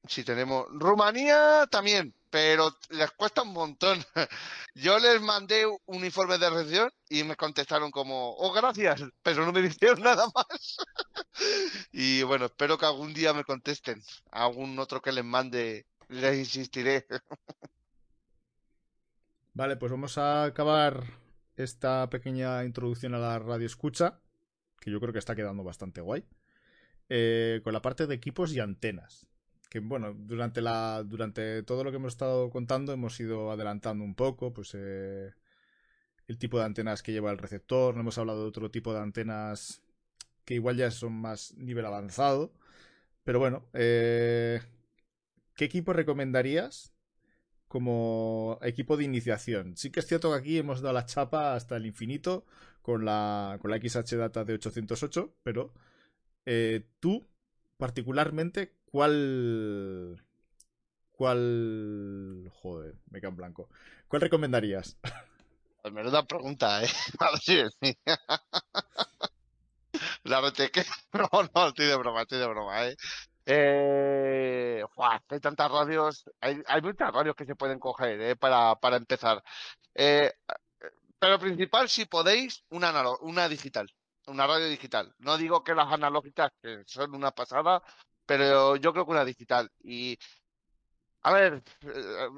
sí tenemos. Rumanía también, pero les cuesta un montón. Yo les mandé un informe de recepción y me contestaron como, oh, gracias, pero no me dijeron nada más. y bueno, espero que algún día me contesten. algún otro que les mande, les insistiré. vale, pues vamos a acabar esta pequeña introducción a la radio escucha, que yo creo que está quedando bastante guay, eh, con la parte de equipos y antenas que bueno, durante la durante todo lo que hemos estado contando hemos ido adelantando un poco, pues eh, el tipo de antenas que lleva el receptor, no hemos hablado de otro tipo de antenas que igual ya son más nivel avanzado, pero bueno, eh, ¿qué equipo recomendarías como equipo de iniciación? Sí que es cierto que aquí hemos dado la chapa hasta el infinito con la con la XH Data de 808, pero eh, tú particularmente ¿Cuál. ¿Cuál. Joder, me quedo en blanco. ¿Cuál recomendarías? Pues menuda pregunta, ¿eh? La que. No, no, estoy de broma, estoy de broma, ¿eh? Eh, hay tantas radios, hay, hay, muchas radios que se pueden coger ¿eh? para, para empezar. Eh, pero principal, si podéis, una, una digital, una radio digital. No digo que las analógicas, que son una pasada, pero yo creo que una digital. Y, a ver, eh,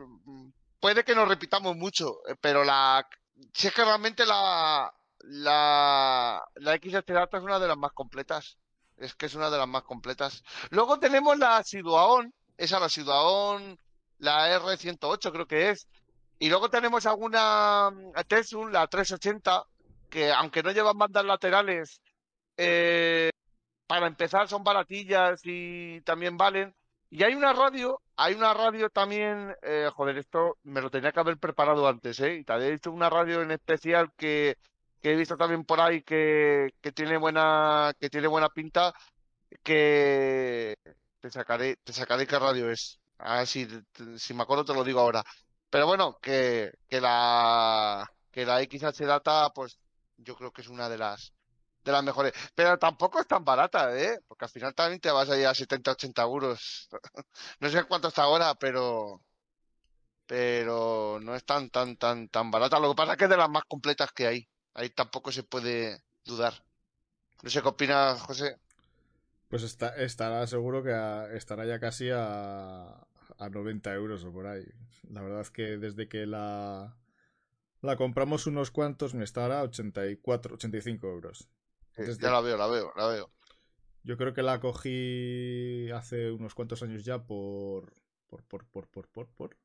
puede que nos repitamos mucho, eh, pero la, si es que realmente la, la, la XH es una de las más completas. Es que es una de las más completas. Luego tenemos la Siduaon, esa la Siduaon, la R108 creo que es. Y luego tenemos alguna Tessun, la 380, que aunque no llevan bandas laterales, eh, para empezar son baratillas y también valen. Y hay una radio, hay una radio también, eh, joder, esto me lo tenía que haber preparado antes, ¿eh? Y te había visto una radio en especial que, que he visto también por ahí que, que, tiene buena, que tiene buena pinta, que te sacaré, te sacaré qué radio es. A si, si me acuerdo te lo digo ahora. Pero bueno, que, que la que la XH Data, pues yo creo que es una de las de las mejores. Pero tampoco es tan barata, ¿eh? Porque al final también te vas a ir a 70, 80 euros. no sé cuánto está ahora, pero. Pero no es tan, tan, tan, tan barata. Lo que pasa es que es de las más completas que hay. Ahí tampoco se puede dudar. No sé qué opinas, José. Pues está, estará seguro que estará ya casi a, a 90 euros o por ahí. La verdad es que desde que la, la compramos unos cuantos me estará a 84, 85 euros. Ya la veo, la veo, la veo. Yo creo que la cogí hace unos cuantos años ya por. por. por. por. por. por. por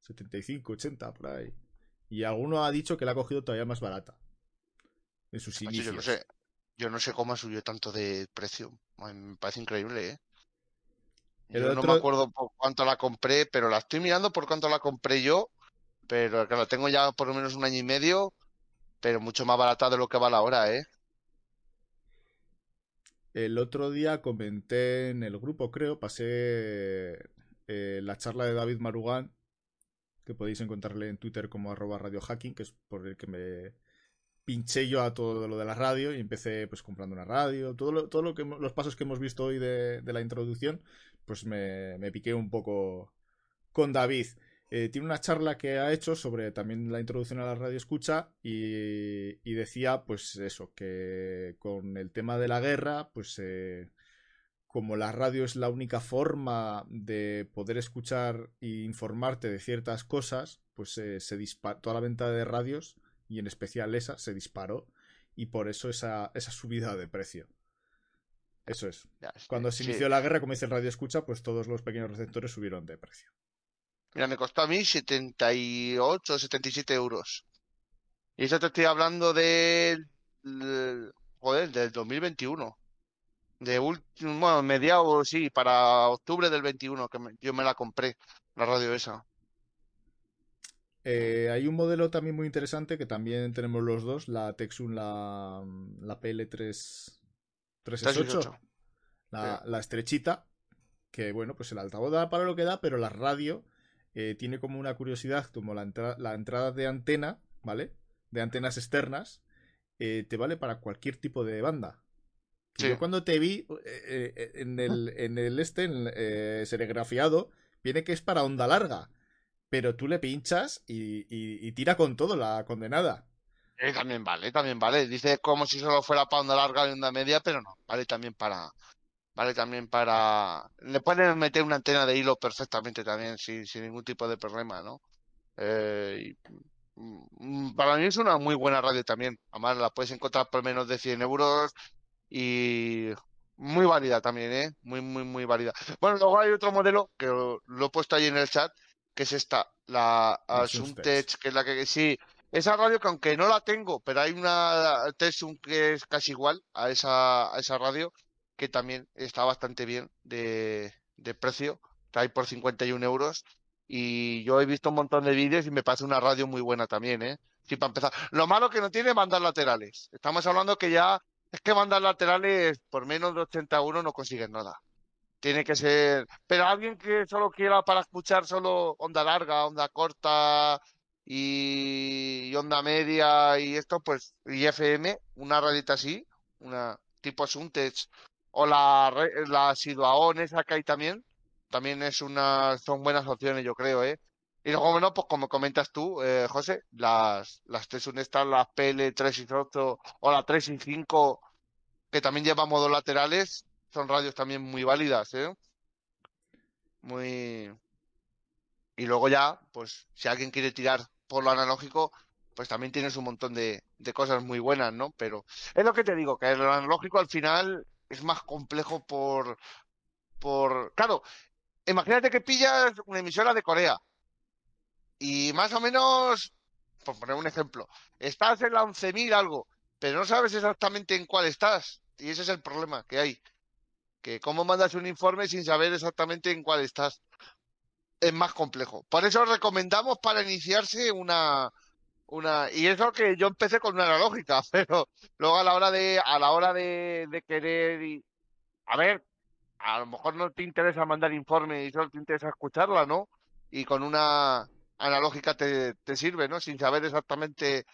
75, 80, por ahí. Y alguno ha dicho que la ha cogido todavía más barata. En sus inicios. Yo no sé, yo no sé cómo ha subido tanto de precio. Me parece increíble, ¿eh? Yo no me acuerdo por cuánto la compré, pero la estoy mirando por cuánto la compré yo. Pero claro, tengo ya por lo menos un año y medio. Pero mucho más barata de lo que vale ahora, ¿eh? El otro día comenté en el grupo, creo, pasé eh, la charla de David Marugán, que podéis encontrarle en Twitter como arroba radiohacking, que es por el que me pinché yo a todo lo de la radio y empecé pues comprando una radio, todo lo, todo lo que los pasos que hemos visto hoy de, de la introducción, pues me, me piqué un poco con David. Eh, tiene una charla que ha hecho sobre también la introducción a la radio escucha y, decía pues eso, que con el tema de la guerra, pues eh, como la radio es la única forma de poder escuchar e informarte de ciertas cosas, pues eh, se disparó toda la venta de radios y en especial esa se disparó y por eso esa, esa subida de precio. Eso es. Cuando se inició la guerra, como dice el radio escucha, pues todos los pequeños receptores subieron de precio. Mira, me costó a mí 78 o 77 euros. Y eso te estoy hablando del, joder, del 2021. De último, bueno, mediados, sí, para octubre del 21 que yo me la compré, la radio esa. Eh, hay un modelo también muy interesante que también tenemos los dos, la Texun, la, la PL3 368, la, la estrechita, que bueno, pues el altavoz da para lo que da, pero la radio eh, tiene como una curiosidad, como la, entrada de antena, ¿vale? De antenas externas, eh, te vale para cualquier tipo de banda. Yo cuando te vi eh, eh, en, el, en el este, en, serigrafiado, viene que es para onda larga. Pero tú le pinchas y, y, tira con todo la condenada. también vale, también vale. Dice como si solo fuera para onda larga y onda media, pero no. Vale también para. Vale también para. Le pueden meter una antena de hilo perfectamente también, sin, sin ningún tipo de problema, ¿no? Eh, mm, para mí es una muy buena radio también. Además, la puedes encontrar por menos de 100 euros y muy válida también, ¿eh? Muy, muy, muy válida. Bueno, luego hay otro modelo que lo, he puesto ahí en el chat, que es esta, la Asuntech, que es la que sí. Esa radio que aunque no la tengo, pero hay una Tesum que es casi igual a esa, a esa radio, que también está bastante bien de, precio. Trae por 51 euros. Y yo he visto un montón de vídeos y me parece una radio muy buena también, ¿eh? Para empezar. Lo malo que no tiene bandas laterales. Estamos hablando que ya es que bandas laterales por menos de 80 euros no consiguen nada. Tiene que ser. Pero alguien que solo quiera para escuchar solo onda larga, onda corta y, onda media y esto, pues, y FM, una radita así, una tipo Suntech o la, la Siduaon esa que hay también, también es una, son buenas opciones, yo creo, ¿eh? Y luego, bueno, pues como comentas tú, eh, José, las, las tres las PL3 y 8 o la 3 y 5, que también lleva modos laterales, son radios también muy válidas, ¿eh? Muy... Y luego ya, pues si alguien quiere tirar por lo analógico, pues también tienes un montón de, de cosas muy buenas, ¿no? Pero es lo que te digo, que el analógico al final es más complejo por... por... Claro, imagínate que pillas una emisora de Corea y más o menos, por poner un ejemplo, estás en la 11.000 algo, pero no sabes exactamente en cuál estás. Y ese es el problema que hay. Que cómo mandas un informe sin saber exactamente en cuál estás. Es más complejo. Por eso recomendamos para iniciarse una, una, y eso que yo empecé con una analógica, pero luego a la hora de, a la hora de, de querer y, a ver, a lo mejor no te interesa mandar informe y solo te interesa escucharla, ¿no? Y con una, analógica te, te sirve, ¿no? Sin saber exactamente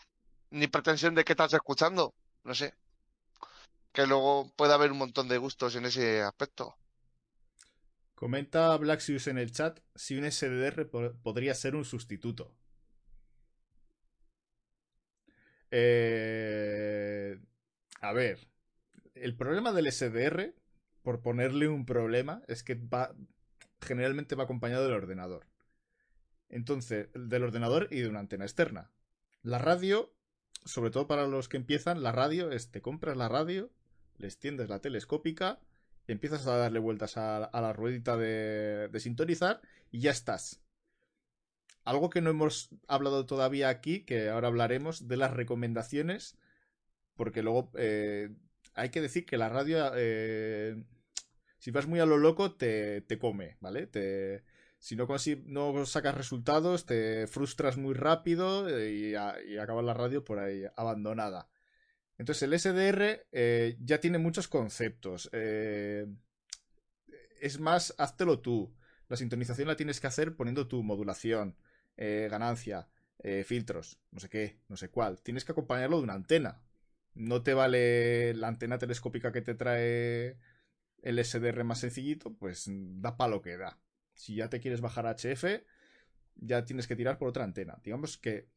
ni pretensión de qué estás escuchando. No sé. Que luego puede haber un montón de gustos en ese aspecto. Comenta Blaxius en el chat si un SDR podría ser un sustituto. Eh, a ver, el problema del SDR, por ponerle un problema, es que va generalmente va acompañado del ordenador. Entonces, del ordenador y de una antena externa. La radio, sobre todo para los que empiezan, la radio es te compras la radio, le extiendes la telescópica, empiezas a darle vueltas a, la ruedita de, sintonizar y ya estás. Algo que no hemos hablado todavía aquí, que ahora hablaremos, de las recomendaciones, porque luego eh, hay que decir que la radio, eh, si vas muy a lo loco, te, te come, ¿vale? Si no, no sacas resultados, te frustras muy rápido eh, y, acabas la radio por ahí abandonada. Entonces el SDR ya tiene muchos conceptos. Es más, háztelo tú. La sintonización la tienes que hacer poniendo tu modulación, ganancia, filtros, no sé qué, no sé cuál. Tienes que acompañarlo de una antena. No te vale la antena telescópica que te trae el SDR más sencillito, pues da para lo que da. Si ya te quieres bajar HF, ya tienes que tirar por otra antena. Digamos que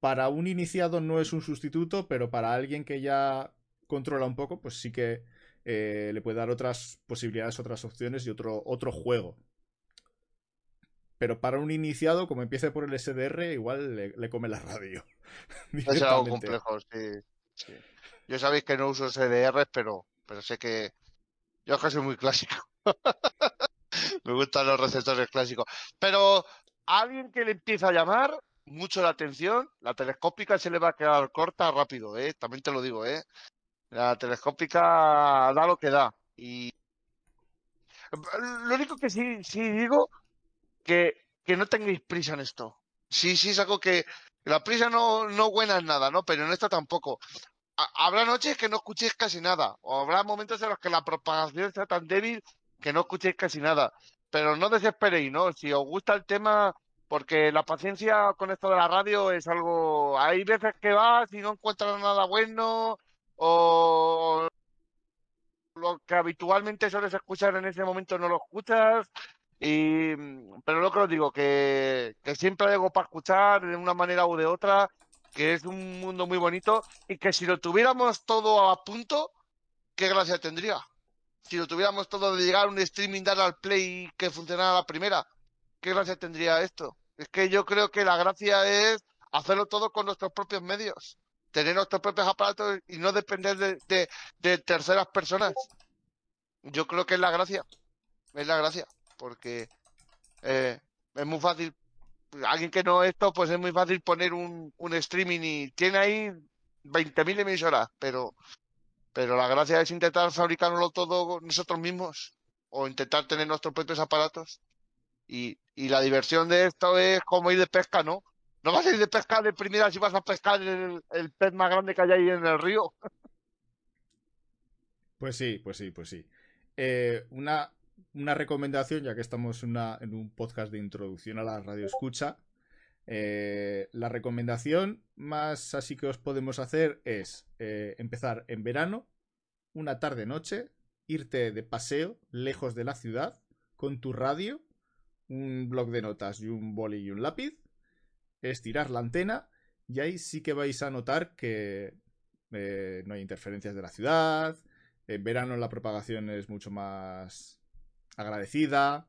para un iniciado no es un sustituto, pero para alguien que ya controla un poco, pues sí que eh, le puede dar otras posibilidades, otras opciones y otro, otro juego. Pero para un iniciado, como empiece por el SDR, igual le, come la radio. es algo complejo, sí, Yo sabéis que no uso SDR, pero, pero sé que yo es que soy muy clásico. Me gustan los receptores clásicos. Pero a alguien que le empieza a llamar mucho la atención, la telescópica se le va a quedar corta rápido, ¿eh? También te lo digo, ¿eh? La telescópica da lo que da. Y lo único que sí, sí digo, que, que no tengáis prisa en esto. Sí, sí, es algo que la prisa no, no buena en nada, ¿no? Pero en esto tampoco. habrá noches que no escuchéis casi nada, o habrá momentos en los que la propagación sea tan débil que no escuchéis casi nada pero no desesperéis, ¿no? Si os gusta el tema, porque la paciencia con esto de la radio es algo. Hay veces que vas y no encuentras nada bueno, o lo que habitualmente sueles escuchar en ese momento no lo escuchas. Y, pero lo que os digo, que, que siempre hay algo para escuchar de una manera u de otra, que es un mundo muy bonito y que si lo tuviéramos todo a punto, ¿qué gracia tendría? Si lo tuviéramos todo de llegar a un streaming, dar al play y que funcionara la primera, ¿qué gracia tendría esto? Es que yo creo que la gracia es hacerlo todo con nuestros propios medios, tener nuestros propios aparatos y no depender de, de, terceras personas. Yo creo que es la gracia, es la gracia, porque eh, es muy fácil. Alguien que no esto, pues es muy fácil poner un, un streaming y tiene ahí 20.000 emisoras, pero, pero la gracia es intentar fabricarlo todo nosotros mismos o intentar tener nuestros propios aparatos. Y, y la diversión de esto es como ir de pesca, ¿no? No vas a ir de pescar de primera si vas a pescar el, el pez más grande que hay ahí en el río. Pues sí, pues sí, pues sí. Eh, una, una, recomendación, ya que estamos en un podcast de introducción a la radio escucha. Eh, la recomendación más así que os podemos hacer es eh, empezar en verano, una tarde-noche, irte de paseo lejos de la ciudad con tu radio, un blog de notas y un boli y un lápiz estirar la antena y ahí sí que vais a notar que eh, no hay interferencias de la ciudad. En verano la propagación es mucho más agradecida.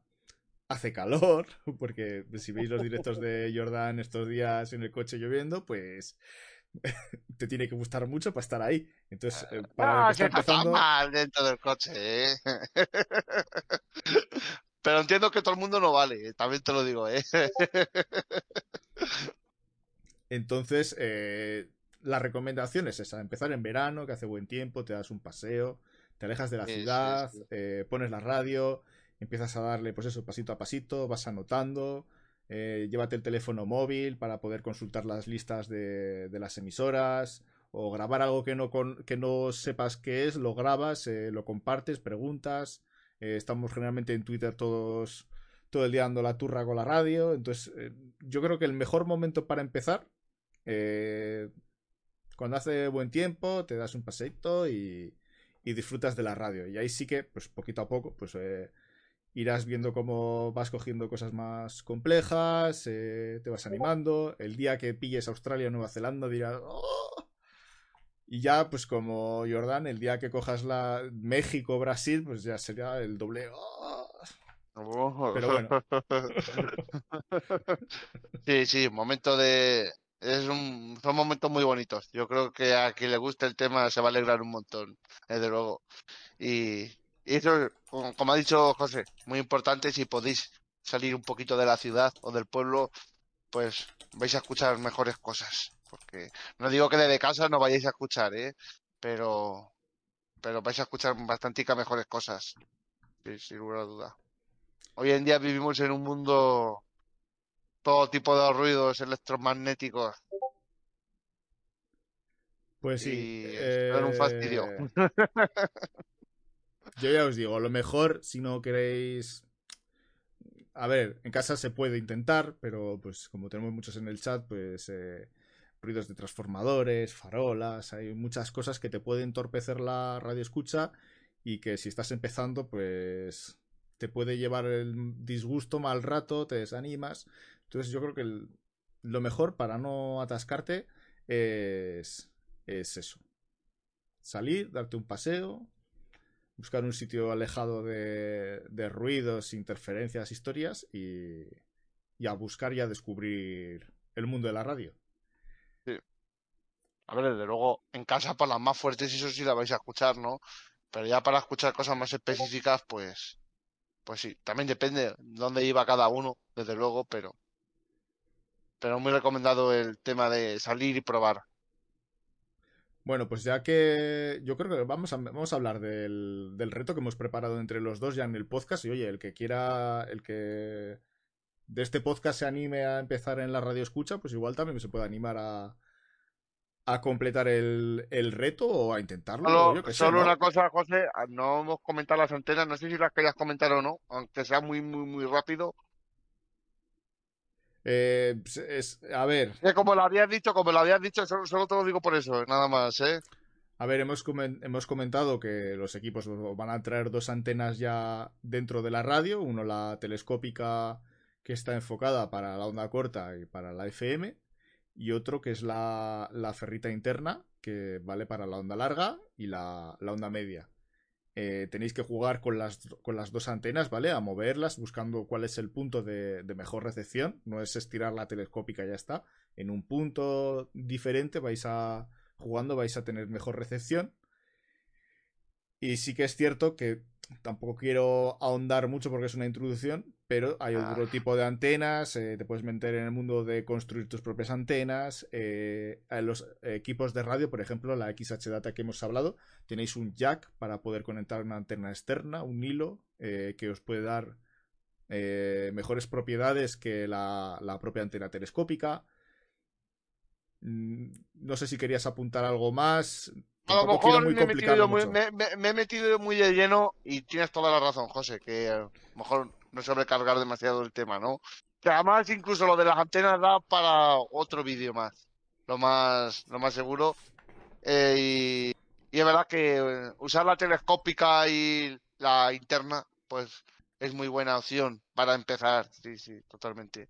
Hace calor, porque si veis los directos de Jordan estos días en el coche lloviendo, pues te tiene que gustar mucho para estar ahí. Entonces, eh, para está empezando... mal dentro del coche, ¿eh? Pero entiendo que todo el mundo no vale, también te lo digo, ¿eh? Entonces, eh, la recomendación es esa, empezar en verano, que hace buen tiempo, te das un paseo, te alejas de la ciudad, eh, pones la radio, empiezas a darle, pues eso, pasito a pasito, vas anotando, eh, llévate el teléfono móvil para poder consultar las listas de, las emisoras, o grabar algo que no, que no sepas qué es, lo grabas, lo compartes, preguntas. estamos generalmente en Twitter todos todo el día dando la turra con la radio. Entonces, yo creo que el mejor momento para empezar eh, cuando hace buen tiempo, te das un paseito y, disfrutas de la radio. Y ahí sí que, pues poquito a poco, pues eh, irás viendo cómo vas cogiendo cosas más complejas, eh, te vas animando. El día que pilles Australia o Nueva Zelanda dirás, oh". Y ya, pues como Jordan, el día que cojas la México, Brasil, pues ya sería el doble. Oh". Pero bueno. sí, sí, momento de, es un, son momentos muy bonitos. Yo creo que a quien le guste el tema se va a alegrar un montón, desde luego. Y, eso, como, ha dicho José, muy importante si podéis salir un poquito de la ciudad o del pueblo, pues vais a escuchar mejores cosas. Porque no digo que desde casa no vayáis a escuchar, ¿eh? Pero, pero vais a escuchar bastante mejores cosas, sin lugar a duda. Hoy en día vivimos en un mundo todo tipo de ruidos electromagnéticos. Pues sí. Eh... un fastidio. Yo ya os digo, lo mejor, si no queréis. A ver, en casa se puede intentar, pero pues como tenemos muchos en el chat, pues eh, ruidos de transformadores, farolas, hay muchas cosas que te pueden entorpecer la radio escucha y que si estás empezando, pues te puede llevar el disgusto mal rato, te desanimas. Entonces yo creo que lo mejor para no atascarte es, es eso. Salir, darte un paseo, buscar un sitio alejado de, ruidos, interferencias, historias y, a buscar y a descubrir el mundo de la radio. Sí. A ver, desde luego, en casa para las más fuertes, eso sí la vais a escuchar, ¿no? Pero ya para escuchar cosas más específicas, pues, pues sí, también depende de dónde iba cada uno, desde luego, pero, pero muy recomendado el tema de salir y probar. Bueno, pues ya que yo creo que vamos a, vamos a hablar del, del, reto que hemos preparado entre los dos ya en el podcast. Y oye, el que quiera, el que de este podcast se anime a empezar en la radio escucha, pues igual también se puede animar a, a completar el, el reto o a intentarlo. Solo, una cosa, José, no hemos comentado las antenas, no sé si las querías comentar o no, aunque sea muy, muy, muy rápido. Eh, es, a ver. como lo habías dicho, como lo habías dicho, solo, te lo digo por eso, nada más, ¿eh? A ver, hemos, hemos comentado que los equipos van a traer dos antenas ya dentro de la radio, uno la telescópica que está enfocada para la onda corta y para la FM, y otro que es la, la ferrita interna, que vale para la onda larga y la, la onda media. Eh, tenéis que jugar con las, con las dos antenas, ¿vale? A moverlas, buscando cuál es el punto de, de mejor recepción. No es estirar la telescópica ya está. En un punto diferente vais a jugando vais a tener mejor recepción. Y sí que es cierto que tampoco quiero ahondar mucho porque es una introducción, pero hay otro ah. tipo de antenas, eh, te puedes meter en el mundo de construir tus propias antenas. Eh, en los equipos de radio, por ejemplo, la XH Data que hemos hablado, tenéis un jack para poder conectar una antena externa, un hilo, eh, que os puede dar mejores propiedades que la, la propia antena telescópica. Mm, no sé si querías apuntar algo más. A lo mejor me, he metido muy, me, he metido muy de lleno y tienes toda la razón, José, que a lo mejor no sobrecargar demasiado el tema, ¿no? Que además incluso lo de las antenas da para otro vídeo más, lo más, lo más seguro. Eh, y, y es verdad que usar la telescópica y la interna, pues es muy buena opción para empezar, sí, sí, totalmente.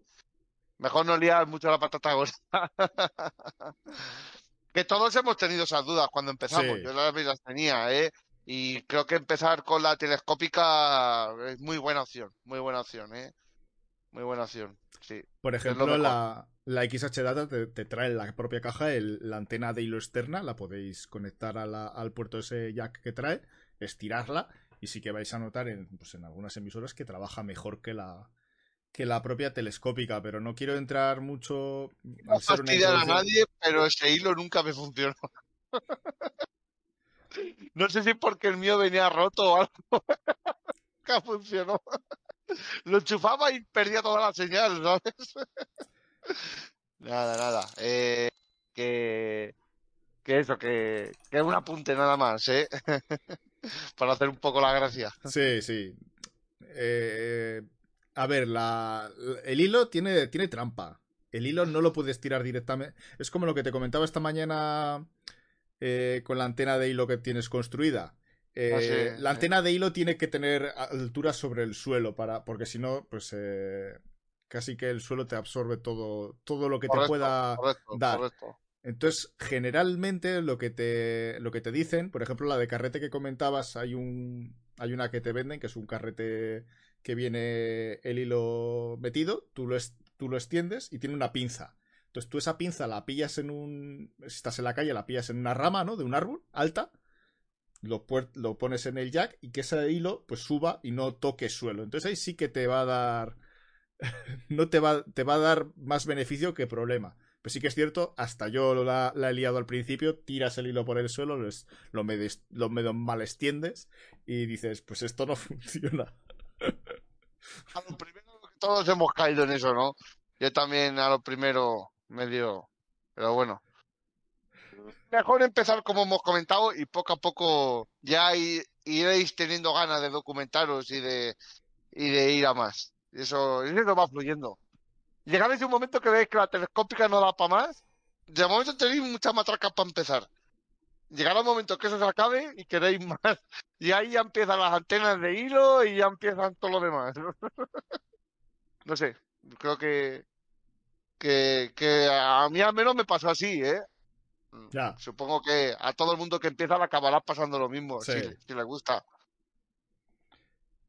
Mejor no liar mucho la patata gorda. que todos hemos tenido esas dudas cuando empezamos. Yo las, tenía, ¿eh? Y creo que empezar con la telescópica es muy buena opción. Muy buena opción, ¿eh? Muy buena opción. Sí. Por ejemplo, la, la XH Data te, trae en la propia caja la antena de hilo externa. La podéis conectar al puerto ese jack que trae, estirarla. Y sí que vais a notar en, pues en algunas emisoras que trabaja mejor que la, que la propia telescópica, pero no quiero entrar mucho. No fastidiar a nadie, pero ese hilo nunca me funcionó. no sé si porque el mío venía roto o algo. nunca funcionó. Lo enchufaba y perdía toda la señal, ¿sabes? nada, nada. Eh, que, que eso, que, que un apunte nada más, ¿eh? Para hacer un poco la gracia. Sí, sí. Eh, a ver, la, el hilo tiene, tiene trampa. El hilo no lo puedes tirar directamente. Es como lo que te comentaba esta mañana eh, con la antena de hilo que tienes construida. Eh, ah, la antena de hilo tiene que tener altura sobre el suelo para, porque si no, pues eh, casi que el suelo te absorbe todo, todo lo que te pueda dar. Entonces, generalmente lo que te lo que te dicen, por ejemplo, la de carrete que comentabas, hay un hay una que te venden que es un carrete que viene el hilo metido, tú lo, tú lo extiendes y tiene una pinza. Entonces tú esa pinza la pillas en un... Si estás en la calle, la pillas en una rama, ¿no? De un árbol alta, lo, lo pones en el jack y que ese hilo pues suba y no toque suelo. Entonces ahí sí que te va a dar... no te va, te va a dar más beneficio que problema. Pero sí que es cierto, hasta yo la, he liado al principio, tiras el hilo por el suelo, lo, lo, lo medio mal extiendes y dices, pues esto no funciona. A lo primero todos hemos caído en eso, ¿no? Yo también a lo primero medio, pero bueno. Mejor empezar como hemos comentado y poco a poco ya iréis teniendo ganas de documentaros y de, y de ir a más. Eso, eso va fluyendo. Llegaréis un momento que veis que la telescópica no da para más. De momento tenéis muchas matracas para empezar llegará un momento que eso se acabe y queréis más. Y ahí ya empiezan las antenas de hilo y ya empiezan todo lo demás. no sé, creo que, que, que a mí al menos me pasó así, ¿eh? Ya. Supongo que a todo el mundo que empieza le acabará pasando lo mismo, si, si le gusta.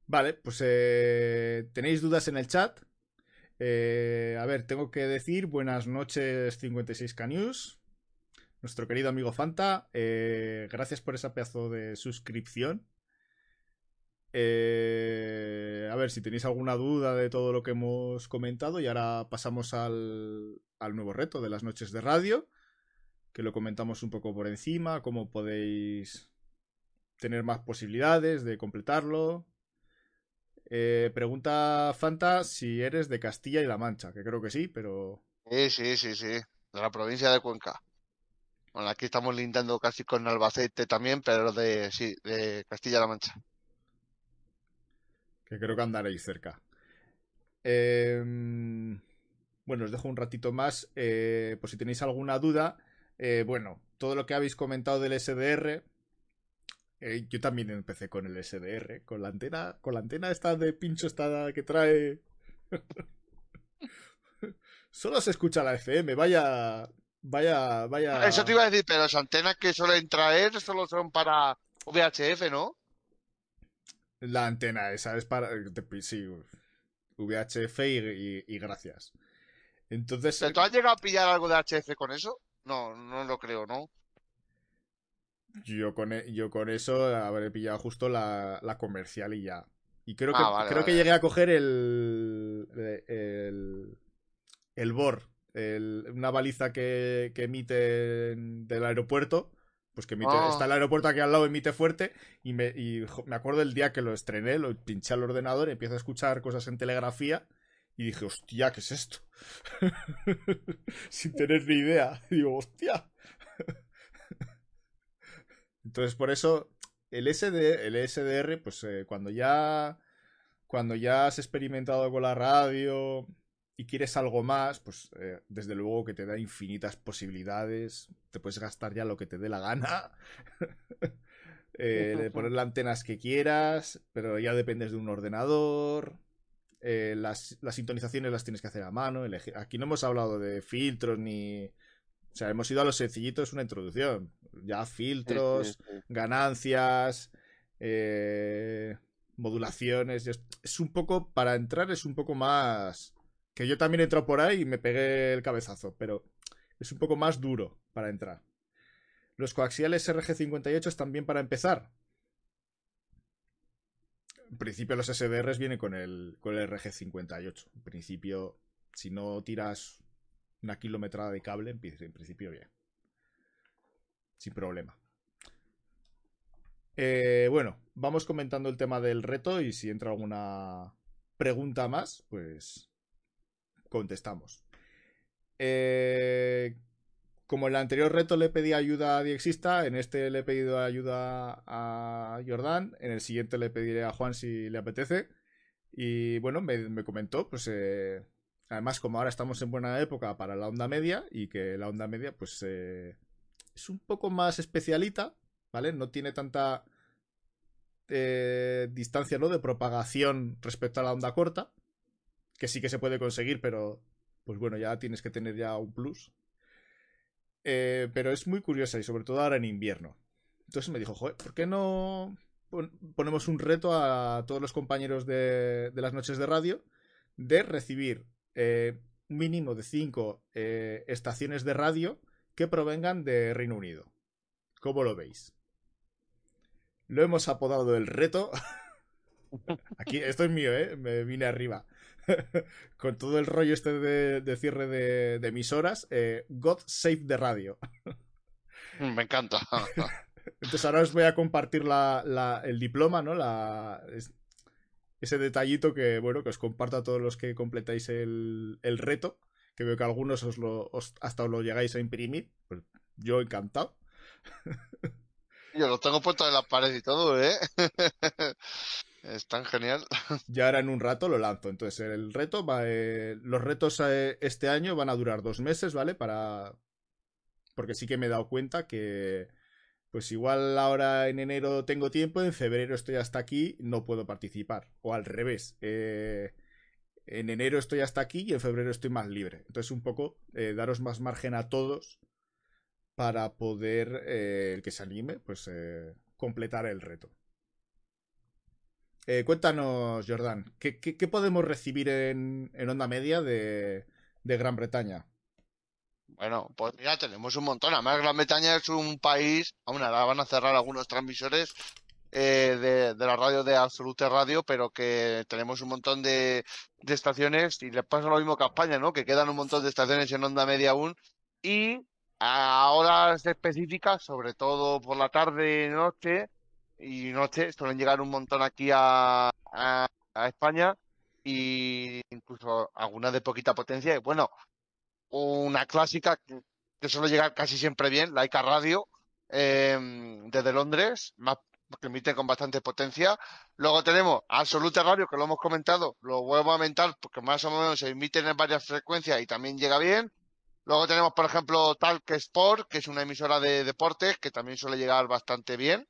Vale, pues eh, tenéis dudas en el chat. Eh, a ver, tengo que decir buenas noches 56K News nuestro querido amigo Fanta. Eh, gracias por esa pedazo de suscripción. Eh, a ver si tenéis alguna duda de todo lo que hemos comentado y ahora pasamos al, nuevo reto de las noches de radio, que lo comentamos un poco por encima, cómo podéis tener más posibilidades de completarlo. Eh, pregunta Fanta si eres de Castilla y La Mancha, que creo que sí, pero... Sí, sí, sí, sí, de la provincia de Cuenca. Aquí estamos lindando casi con Albacete también, pero de, de Castilla-La Mancha. Que creo que andaréis cerca. Em, bueno, os dejo un ratito más. Eh, por si tenéis alguna duda, Eh, bueno, todo lo que habéis comentado del SDR, eh, yo también empecé con el SDR, con la antena, con la antena esta de pincho esta que trae. Solo se escucha la FM, vaya, vaya, vaya. Eso te iba a decir, pero las antenas que suelen traer solo son para VHF, ¿no? La antena esa es para. Sí, VHF y, gracias. Entonces. ¿Tú has llegado a pillar algo de HF con eso? No, no lo creo, ¿no? Yo con, e, yo con eso habré pillado justo la, comercial y ya. Y creo que, ah, creo que llegué a coger el. el. el BOR. Una baliza que, que emite del aeropuerto. Pues que emite, está el ah. aeropuerto aquí al lado, emite fuerte. Y, me, y me acuerdo el día que lo estrené, lo pinché al ordenador, empiezo a escuchar cosas en telegrafía. Y dije, hostia, ¿qué es esto? Sin tener ni idea. Y digo, hostia. Entonces, por eso, el, SD, el SDR, pues eh, cuando ya. Cuando ya has experimentado con la radio y quieres algo más, pues eh, desde luego que te da infinitas posibilidades. Te puedes gastar ya lo que te dé la gana. eh, de poner las antenas que quieras, pero ya dependes de un ordenador. Eh, las, las, sintonizaciones las tienes que hacer a mano. Aquí no hemos hablado de filtros ni. O sea, hemos ido a los sencillitos, una introducción ya filtros, ganancias, eh, modulaciones. Es un poco, para entrar es un poco más... Que yo también he entrado por ahí y me pegué el cabezazo, pero es un poco más duro para entrar. Los coaxiales RG58 están bien para empezar. En principio los SDRs vienen con el, con el RG58. En principio, si no tiras una kilometrada de cable, en principio bien sin problema. Eh, bueno, vamos comentando el tema del reto y si entra alguna pregunta más, pues contestamos. Eh, como en el anterior reto le pedí ayuda a Diexista, en este le he pedido ayuda a Jordán, en el siguiente le pediré a Juan si le apetece. Y bueno, me, comentó, pues eh, además como ahora estamos en buena época para la onda media y que la onda media pues es un poco más especialita, ¿vale? No tiene tanta eh, distancia, ¿no? De propagación respecto a la onda corta, que sí que se puede conseguir, pero pues bueno, ya tienes que tener ya un plus. Eh, pero es muy curiosa y sobre todo ahora en invierno. Entonces me dijo, joder, ¿por qué no ponemos un reto a todos los compañeros de, las noches de radio de recibir eh, un mínimo de 5 estaciones de radio que provengan de Reino Unido. ¿Cómo lo veis? Lo hemos apodado el reto. Aquí, esto es mío, ¿eh? Me vine arriba. Con todo el rollo este de, cierre de, emisoras. Eh, God Save the Radio. Me encanta. Entonces ahora os voy a compartir el diploma, ¿no? ese detallito que, bueno, que os comparto a todos los que completáis el reto que veo que algunos os lo, hasta os lo llegáis a imprimir. Pues yo encantado. Yo lo tengo puesto en la pared y todo, ¿eh? es tan genial. Ya ahora en un rato lo lanzo. Entonces, el reto va. Eh, los retos eh, este año van a durar dos meses, ¿vale? Para. Porque sí que me he dado cuenta que. Pues igual ahora en enero tengo tiempo, en febrero estoy hasta aquí, no puedo participar. O al revés. Eh en enero estoy hasta aquí y en febrero estoy más libre. Entonces, un poco eh, daros más margen a todos para poder, eh, el que se anime, pues completar el reto. Cuéntanos, Jordan, ¿qué, podemos recibir en, onda media de, Gran Bretaña? Bueno, pues ya tenemos un montón. Además, Gran Bretaña es un país, aún ahora van a cerrar algunos transmisores eh, de, la radio de Absolute Radio, pero que tenemos un montón de, estaciones y les pasa lo mismo que a España, ¿no? Que quedan un montón de estaciones en onda media aún y a horas específicas, sobre todo por la tarde, noche y noche, suelen llegar un montón aquí a, España y incluso algunas de poquita potencia. Y bueno, una clásica que, suele llegar casi siempre bien, la ICA Radio, em, desde Londres, que emite con bastante potencia. Luego tenemos Absolute Radio, que lo hemos comentado, lo vuelvo a aumentar porque más o menos se emiten en varias frecuencias y también llega bien. Luego tenemos, por ejemplo, Talk Sport, que es una emisora de deportes que también suele llegar bastante bien.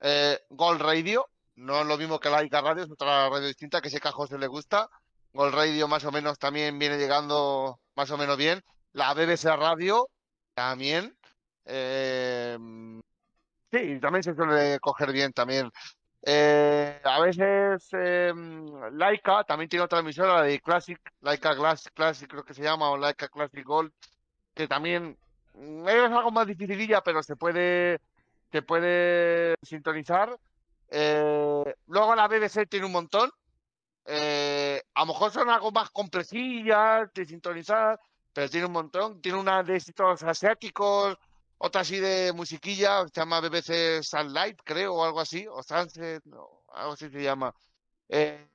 Eh, Gold Radio, no es lo mismo que la ICA Radio, es otra radio distinta que sé que a José le gusta. Gold Radio más o menos también viene llegando más o menos bien. La BBC Radio también. Eh, sí, también se suele coger bien también. Eh, a veces eh, Laika también tiene otra emisora de Classic, Laika Classic creo que se llama, o Laika Classic Gold, que también es algo más dificililla, pero se puede, se puede sintonizar. Eh, luego la BBC tiene un montón. Eh, a lo mejor son algo más complejillas de sintonizar, pero tiene un montón. Tiene una de éxitos asiáticos, otra así de musiquilla, se llama BBC Sunlight, creo, o algo así, o Sunset, algo así se llama. Eh,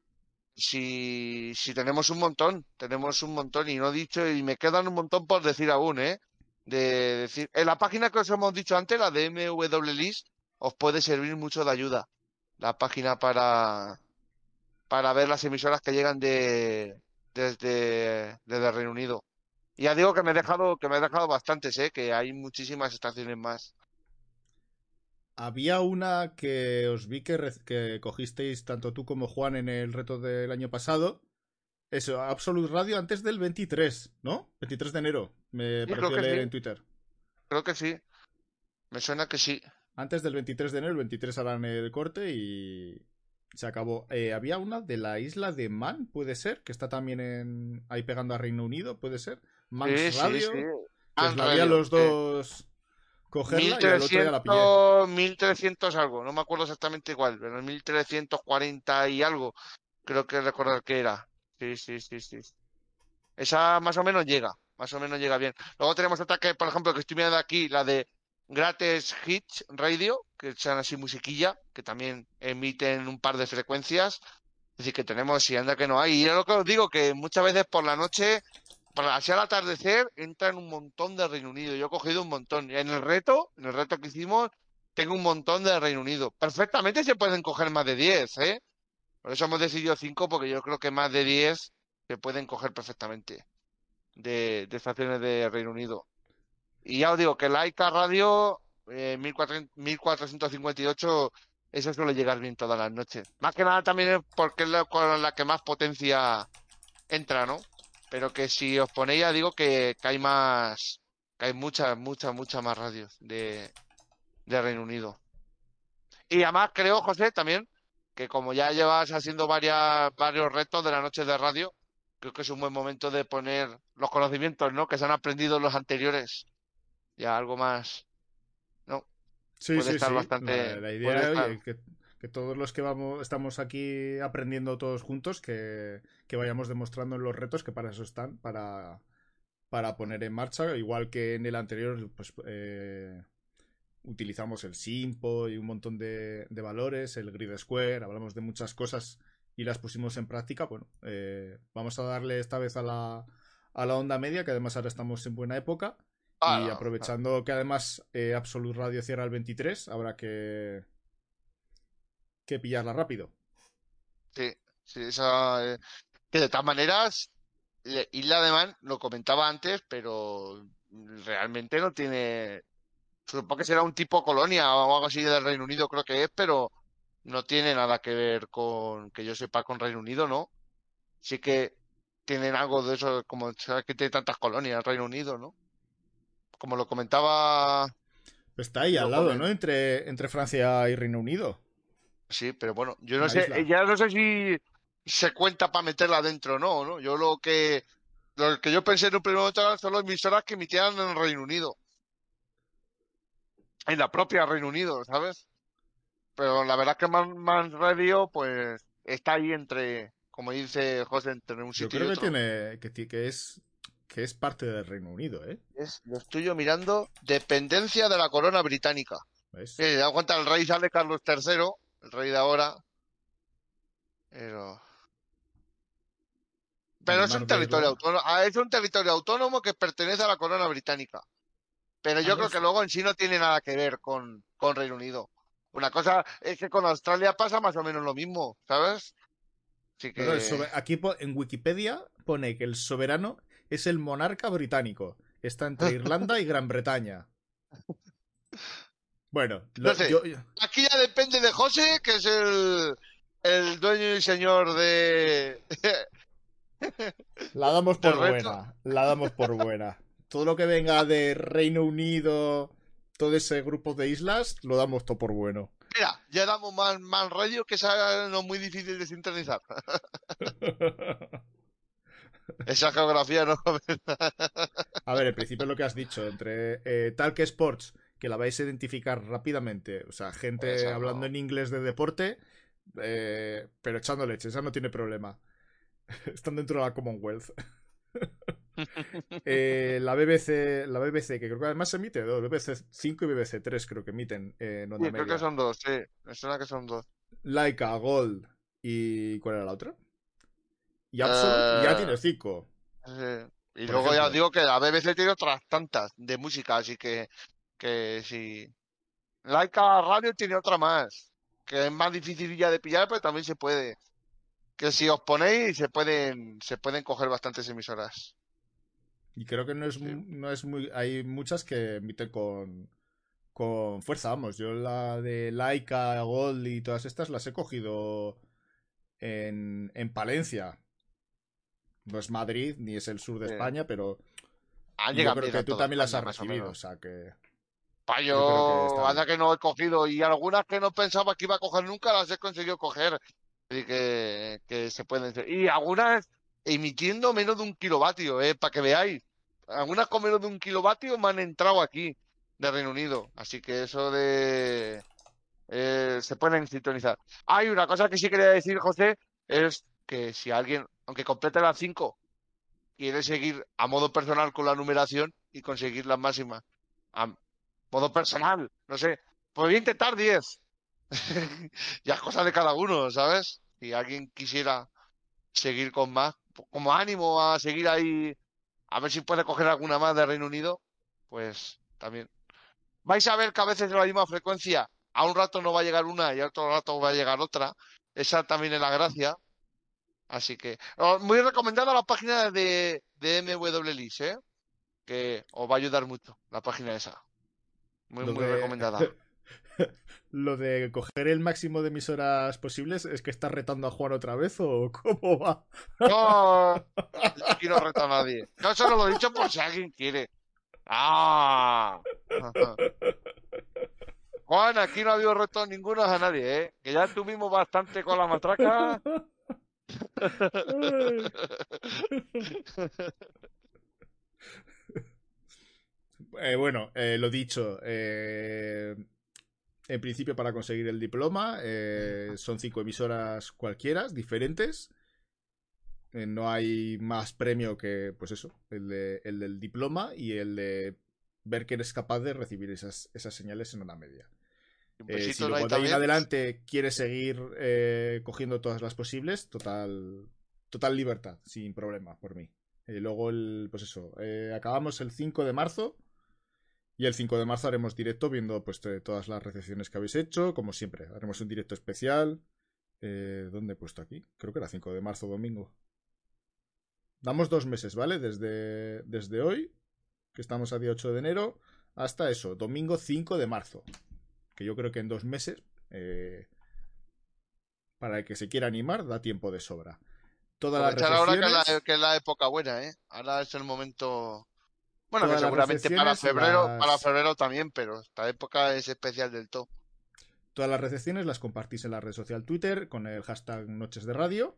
si, si tenemos un montón, tenemos un montón, y no he dicho, y me quedan un montón por decir aún, ¿eh? De decir, en la página que os hemos dicho antes, la de MWList, os puede servir mucho de ayuda. La página para, para ver las emisoras que llegan de, desde, desde Reino Unido. Ya digo que me he dejado, que me he dejado bastantes, ¿eh? que hay muchísimas estaciones más. Había una que os vi que, que cogisteis tanto tú como Juan en el reto del año pasado. Eso, Absolute Radio antes del 23, ¿no? 23 de enero, me pareció leer en Twitter. Creo que sí. Me suena que sí. Antes del 23 de enero, el 23 harán el corte y se acabó. Eh, había una de la isla de Man, puede ser, que está también en ahí pegando a Reino Unido, puede ser. Manx Radio. Pues la había los dos cogerla 1300, y la otro 1300 algo, no me acuerdo exactamente igual, pero 1340 y algo, creo que recordar que era. Sí, sí, sí, sí. Esa más o menos llega, más o menos llega bien. Luego tenemos otra que, por ejemplo, que estoy mirando aquí, la de Gratis Hits Radio, que sean así musiquilla, que también emiten un par de frecuencias. Es decir, que tenemos, si anda que no hay. Y es lo que os digo, que muchas veces por la noche para así al atardecer entran un montón de Reino Unido. Yo he cogido un montón. En el reto, en el reto que hicimos, tengo un montón de Reino Unido. Perfectamente se pueden coger más de 10, ¿eh? Por eso hemos decidido 5, porque yo creo que más de 10 se pueden coger perfectamente de, estaciones de Reino Unido. Y ya os digo que la ICA Radio eh, 1458, eso suele llegar bien todas las noches. Más que nada también es porque es la, con la que más potencia entra, ¿no? Pero que si os ponéis, ya digo que, hay más, que hay muchas, muchas, muchas más radios de, de Reino Unido. Y además creo, José, también, que como ya llevas haciendo varias, varios retos de la noche de radio, creo que es un buen momento de poner los conocimientos, ¿no? Que se han aprendido los anteriores. Ya algo más, ¿no? Sí, sí, sí. Bastante, la, idea es que, que, todos los que vamos, estamos aquí aprendiendo todos juntos, que, que vayamos demostrando en los retos que para eso están, para, para poner en marcha, igual que en el anterior, pues eh, utilizamos el Simpo y un montón de, valores, el Grid Square, hablamos de muchas cosas y las pusimos en práctica. Bueno, eh, vamos a darle esta vez a la, a la onda media, que además ahora estamos en buena época. y ah, aprovechando que además eh, Absolute Radio cierra el 23, habrá que, que pillarla rápido. Sí, sí, esa, que de todas maneras, Isla de Man lo comentaba antes, pero realmente no tiene. Supongo que será un tipo colonia o algo así del Reino Unido, creo que es, pero no tiene nada que ver con que yo sepa con Reino Unido, ¿no? Sí que tienen algo de eso, como que tiene tantas colonias el Reino Unido, ¿no? Como lo comentaba. Está ahí al lado, ¿no? Entre, entre Francia y Reino Unido. Sí, pero bueno, yo no sé, ya no sé si se cuenta para meterla dentro, no, ¿no? Yo lo que lo que yo pensé en un primer momento son las emisoras que emitían en el Reino Unido. En la propia Reino Unido, ¿sabes? Pero la verdad es que Man, Radio, pues, está ahí entre, como dice José, entre un sitio Yo creo que tiene, que, que es que es parte del Reino Unido, ¿eh? Es, lo estoy yo mirando, dependencia de la corona británica. ¿Ves? Eh, da cuenta, el rey sale Carlos III, el rey de ahora. Pero... Pero es un territorio autónomo. Ah, es un territorio autónomo que pertenece a la corona británica. Pero yo creo que luego en sí no tiene nada que ver con, con Reino Unido. Una cosa es que con Australia pasa más o menos lo mismo, ¿sabes? que... aquí en Wikipedia pone que el soberano es el monarca británico. está entre Irlanda y Gran Bretaña. Bueno, lo- No sé. yo- Aquí ya depende de José, que es el, el dueño y señor de... la damos por buena. La damos por buena. Todo lo que venga de Reino Unido, todo ese grupo de islas, lo damos todo por bueno. Mira, ya damos más, más radio que esa no es muy difícil de sintonizar. Esa geografía no... A ver, en principio lo que has dicho, entre eh, tal que Sports, que la vais a identificar rápidamente, o sea, gente Esa no. hablando en inglés de deporte, eh, pero echando leche, esa no tiene problema. Están dentro de la Commonwealth. Eh, la BBC, la BBC, que creo que además se emite dos, BBC 5 y BBC 3 creo que emiten eh, en onda Sí, creo media. que son dos, sí. Me suena que son dos. Laika, Gold y... ¿cuál era la otra? Y Absolute, y ya Eh, tiene 5. Sí. Y Por luego ya os digo que la BBC tiene otras tantas de música, así que, que sí. Laika Radio tiene otra más, que es más difícil ya de pillar, pero también se puede. Que si os ponéis, se pueden, se pueden coger bastantes emisoras. Y creo que no es, Sí. no es muy. Hay muchas que emiten con, con fuerza, vamos. Yo la de Laika, Gold y todas estas las he cogido en, en Palencia. No es Madrid ni es el sur de Sí. España, pero Han yo creo que tú también las has o recibido. O sea que. Pa, yo creo que no he cogido, y algunas que no pensaba que iba a coger nunca, las he conseguido coger. Así que, que se pueden. Y algunas emitiendo menos de un kilovatio, eh, para que veáis. Algunas con menos de un kilovatio me han entrado aquí, de Reino Unido. Así que eso de... eh, se pueden sintonizar. Hay una cosa que sí quería decir, José, es que si alguien, aunque complete las 5, quiere seguir a modo personal con la numeración y conseguir las máximas a modo personal, no sé, pues voy a intentar 10. ya es cosa de cada uno, ¿sabes? Si alguien quisiera seguir con más, como ánimo a seguir ahí, a ver si puede coger alguna más de Reino Unido, pues también. Vais a ver que a veces en la misma frecuencia, a un rato no va a llegar una y a otro rato va a llegar otra. Esa también es la gracia. Así que, muy recomendada la página de, de MWLIS, ¿eh? Que os va a ayudar mucho, la página esa. Muy, muy de- recomendada. Lo de coger el máximo de emisoras posibles, ¿es que estás retando a Juan otra vez o cómo va? No, aquí no reto a nadie. No, eso no lo he dicho por si alguien quiere. Ah. Juan, aquí no ha habido reto ninguno a nadie, ¿eh? Que ya tuvimos bastante con la matraca. Eh, bueno, eh, lo dicho. eh, en principio, para conseguir el diploma, eh, son cinco emisoras cualquiera, diferentes. Eh, no hay más premio que, pues eso, el, de- el del diploma y el de ver que eres capaz de recibir esas, esas señales en una media. Eh, si luego Nay, de ahí en adelante quieres seguir eh, cogiendo todas las posibles, total, total libertad, sin problema, por mí. Luego, el, pues eso, acabamos el 5 de marzo. Y el 5 de marzo haremos directo viendo pues todas las recepciones que habéis hecho. Como siempre, haremos un directo especial. Eh, ¿Dónde he puesto aquí? Creo que era 5 de marzo, domingo. Damos dos meses, ¿vale? Desde, desde hoy, que estamos a día 8 de enero, hasta eso, domingo 5 de marzo. Que yo creo que en dos meses, eh, para el que se quiera animar, da tiempo de sobra. Las Aprovechar ahora que es, la, que es la época buena, ¿eh? Ahora es el momento. Bueno, que seguramente para febrero, las- para febrero también, pero esta época es especial del todo. Todas las recepciones las compartís en la red social Twitter con el hashtag Noches de Radio.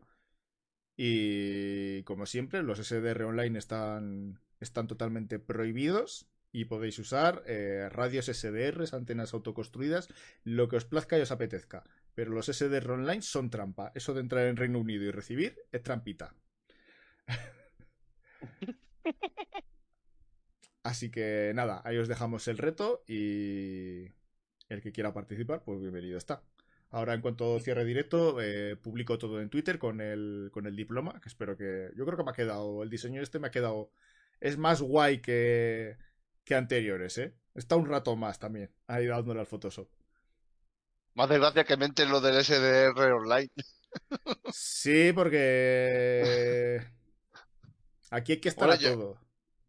Y como siempre, los SDR online están, están totalmente prohibidos. Y podéis usar eh, radios SDRs, antenas autoconstruidas, lo que os plazca y os apetezca. Pero los SDR online son trampa. Eso de entrar en Reino Unido y recibir es trampita. Así que nada, ahí os dejamos el reto y el que quiera participar, pues bienvenido está. Ahora en cuanto cierre directo, eh, publico todo en Twitter con el, con el diploma, que espero que... Yo creo que me ha quedado, el diseño este me ha quedado... Es más guay que, que anteriores, ¿eh? Está un rato más también, ahí dándole al Photoshop. Más desgracia que menten lo del SDR online. Sí, porque... Aquí hay que estar a yo- todo.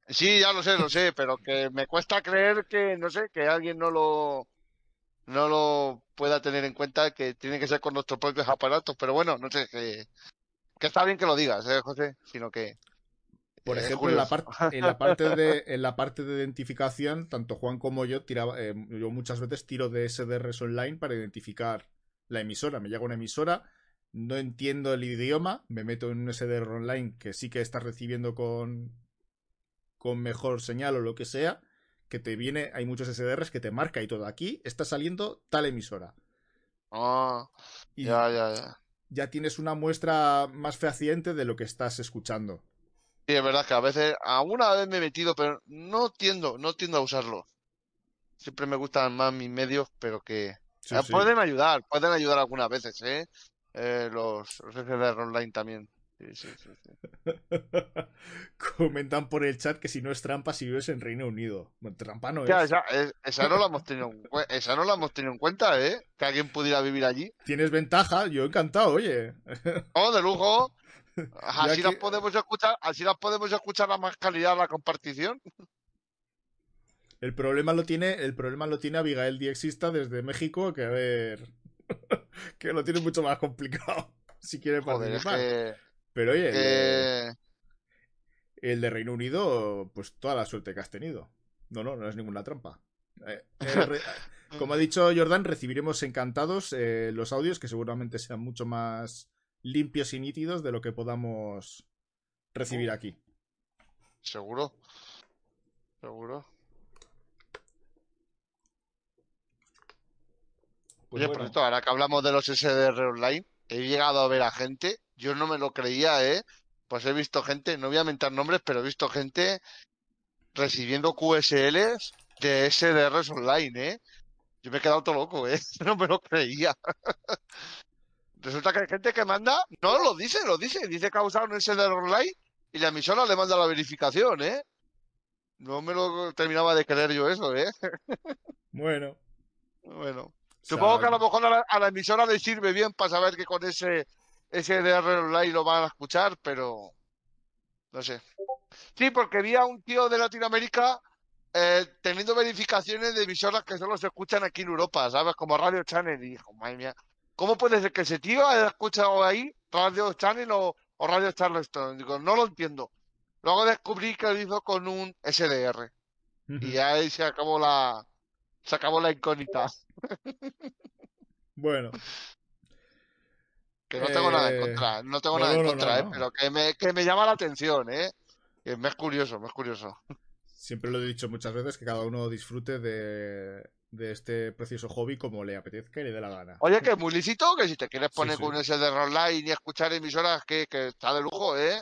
Sí, ya lo sé, lo sé, pero que me cuesta creer que, no sé, que alguien no lo, no lo pueda tener en cuenta, que tiene que ser con nuestros propios aparatos. Pero bueno, no sé, que, que está bien que lo digas, ¿eh, José? Sino que. Por eh, ejemplo, en la, curioso. parte en, la parte de, en la parte de identificación, tanto Juan como yo, tiraba, eh, yo muchas veces tiro de SDRs online para identificar la emisora. Me llega una emisora, no entiendo el idioma, me meto en un SDR online que sí que está recibiendo con, con mejor señal o lo que sea, que te viene, hay muchos SDRs que te marca y todo. Aquí está saliendo tal emisora. Ah, Y ya, ya, ya. ya tienes una muestra más fehaciente de lo que estás escuchando. Sí, es verdad que a veces, alguna vez me he metido, pero no tiendo, no tiendo a usarlo. Siempre me gustan más mis medios, pero que Sí, eh, sí. pueden ayudar, pueden ayudar algunas veces, ¿eh? Eh, los, los SDR online también. Sí, sí, sí, sí. Comentan por el chat que si no es trampa si vives en Reino Unido. Bueno, trampa no Ya, es. esa, es- esa no la hemos tenido esa no la hemos tenido en cuenta, ¿eh? Que alguien pudiera vivir allí. Tienes ventaja, yo encantado, oye. Oh, de lujo. Así las que- podemos escuchar, así las podemos escuchar a más calidad la compartición. El problema lo tiene, el problema lo tiene Abigail Diexista desde México, que a ver. que lo tiene mucho más complicado. Si quiere Joder, es participar. que, Pero oye, el de, que- el de Reino Unido, pues toda la suerte que has tenido. No, no, no es ninguna trampa. Eh, eh, re- como ha dicho Jordan, recibiremos encantados eh, los audios que seguramente sean mucho más limpios y nítidos de lo que podamos recibir aquí. seguro. Seguro. Pues Oye, por cierto, ahora que hablamos de los SDR online, he llegado a ver a gente, yo no me lo creía, ¿eh? Pues he visto gente, no voy a mentar nombres, pero he visto gente recibiendo QSLs de SDRs online, ¿eh? Yo me he quedado todo loco, ¿eh? No me lo creía. Resulta que hay gente que manda, no lo dice, lo dice, dice que ha usado un SDR online y la emisora le manda la verificación, ¿eh? No me lo terminaba de creer yo eso, ¿eh? bueno. Bueno. Supongo que a lo mejor a la, a la emisora le sirve bien para saber que con ese SDR online lo van a escuchar, pero no sé. Sí, porque vi a un tío de Latinoamérica eh, teniendo verificaciones de emisoras que solo se escuchan aquí en Europa, ¿sabes? Como Radio Channel. Y dijo, madre mía, ¿cómo puede ser que ese tío haya escuchado ahí Radio Channel o, o Radio Charleston? Digo, no lo entiendo. Luego descubrí que lo hizo con un SDR. Y ahí se acabó la, se acabó la incógnita. Bueno, Que no tengo nada en Eh, contra, no tengo no, nada en no, contra, no, ¿eh? Pero que me, que me llama la atención, ¿eh? Que me es curioso, me es curioso. siempre lo he dicho muchas veces que cada uno disfrute de, de este precioso hobby como le apetezca y le dé la gana. Oye, que es muy lícito, que si te quieres poner sí. con un SDR online y escuchar emisoras, que, que está de lujo, ¿eh?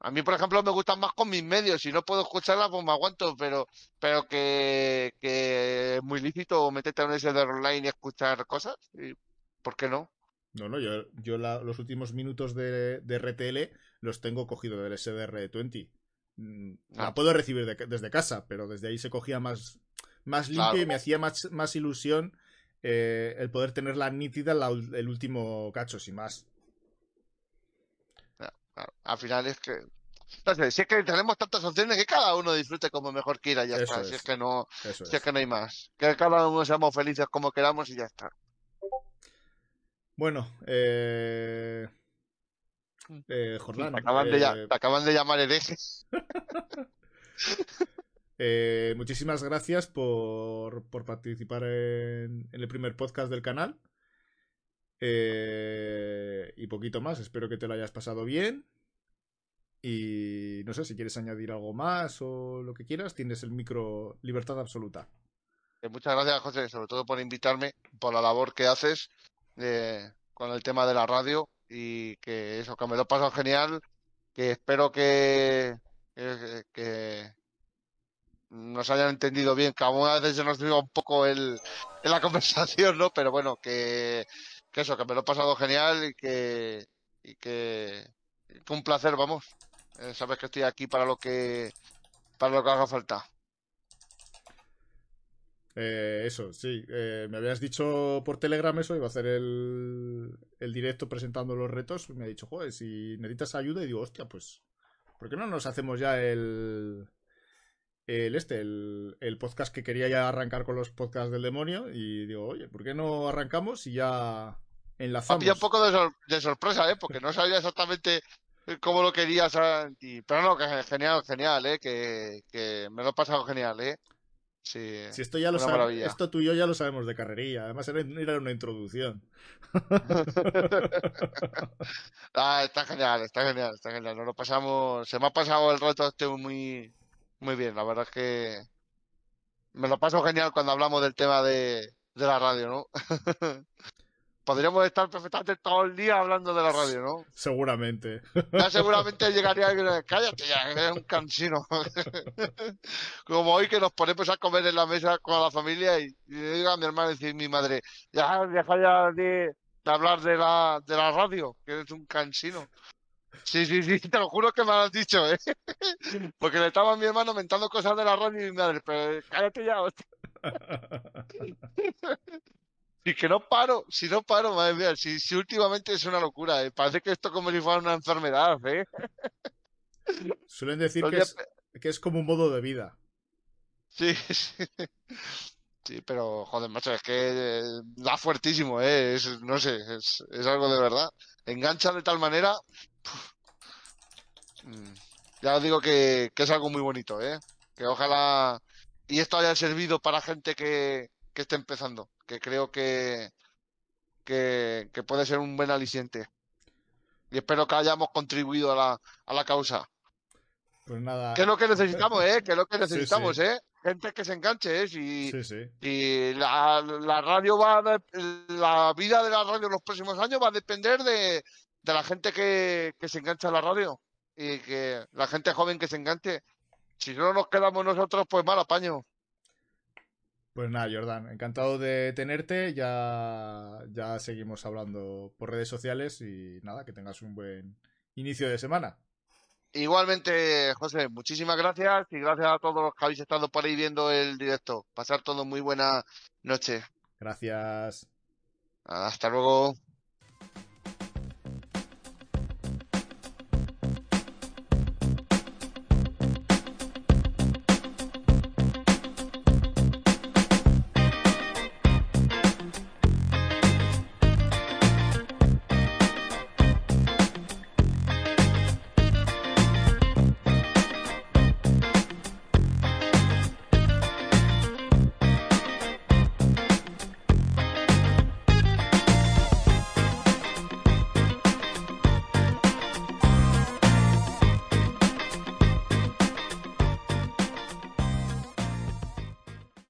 A mí, por ejemplo, me gustan más con mis medios. Si no puedo escucharlas, pues me aguanto. Pero, pero que, que es muy lícito meterte en un SDR online y escuchar cosas. y ¿Por qué no? No, no, yo, yo la- los últimos minutos de, de RTL los tengo cogido del SDR20. Mm, La Ah. puedo recibir de- desde casa, pero desde ahí se cogía más, más limpio Claro. y me hacía más, más ilusión eh, el poder tenerla nítida la el último cacho, sin más. Claro, al final es que. No sé, si es que tenemos tantas opciones que cada uno disfrute como mejor quiera, ya Eso está. es. Si es que no, Eso si es es. que no hay más. Que cada uno seamos felices como queramos y ya está. Bueno, eh... eh, Jordán, Te acaban, de, ya- eh, te acaban de llamar herejes. Eh, muchísimas gracias por, por participar en, en el primer podcast del canal. Eh, y poquito más. Espero que te lo hayas pasado bien. Y no sé si quieres añadir algo más o lo que quieras. Tienes el micro libertad absoluta. Eh, Muchas gracias, José, sobre todo por invitarme, por la labor que haces eh, con el tema de la radio y que eso, que me lo he pasado genial, que espero que, que, que nos hayan entendido bien, que algunas veces se nos iba un poco el, en la conversación, ¿no? Pero bueno, que, que eso, que me lo he pasado genial y que, y que, que un placer, vamos. Eh, sabes que estoy aquí para lo que, para lo que haga falta. Eh, eso, sí. Eh, me habías dicho por Telegram eso, iba a hacer el, el directo presentando los retos. Y me ha dicho, joder, si necesitas ayuda, y digo, hostia, pues, ¿por qué no nos hacemos ya el, el este, el, el podcast que quería ya arrancar con los podcasts del demonio. Y digo, oye, ¿por qué no arrancamos y ya ha enlazamos? pillado un poco de, sor- de sorpresa, ¿eh? Porque no sabía exactamente cómo lo querías. y- Pero no, que genial, genial, ¿eh? Que, que me lo he pasado genial, ¿eh? Sí, Si esto ya lo esto tú y yo ya lo sabemos de carrería. Además era, era una introducción. Ah, está genial, está genial, está genial. Nos lo pasamos, se me ha pasado el rato este muy, muy bien. La verdad es que me lo paso genial cuando hablamos del tema de, de la radio, ¿no? Podríamos estar perfectamente todo el día hablando de la radio, ¿no? Seguramente. Ya seguramente llegaría alguien cállate ya, eres un cansino. Como hoy que nos ponemos a comer en la mesa con la familia y, y le digo a mi hermana y decir mi madre, ya deja ya de, de hablar de la, de la radio, que eres un cansino. Sí, sí, sí, te lo juro que me lo has dicho, ¿eh? Porque le estaba a mi hermano mentando cosas de la radio y mi madre, pero cállate ya, hostia. Y que no paro, si no paro, madre mía, si, si últimamente es una locura, ¿eh? Parece que esto como si fuera una enfermedad, ¿eh? Suelen decir que es, que es como un modo de vida. Sí, sí. Sí, pero joder, macho, es que eh, da fuertísimo, ¿eh? Es, no sé, es, es algo de verdad. Engancha de tal manera. Mm, Ya os digo que, que es algo muy bonito, ¿eh? Que ojalá y esto haya servido para gente que, que esté empezando, que creo que, que, que puede ser un buen aliciente. Y espero que hayamos contribuido a la, a la causa. Pues nada. Que es lo que necesitamos, ¿eh? Que es lo que Sí, sí. necesitamos, ¿eh? Gente que se enganche, ¿eh? Si, Sí, sí. y la, la radio va a la vida de la radio en los próximos años va a depender de, de la gente que, que se engancha a la radio y que la gente joven que se enganche. Si no nos quedamos nosotros, pues mal apaño. Pues nada, Jordan, encantado de tenerte. Ya, ya seguimos hablando por redes sociales y nada, que tengas un buen inicio de semana. Igualmente, José, muchísimas gracias y gracias a todos los que habéis estado por ahí viendo el directo. Pasar todo muy buena noche. Gracias. Hasta luego.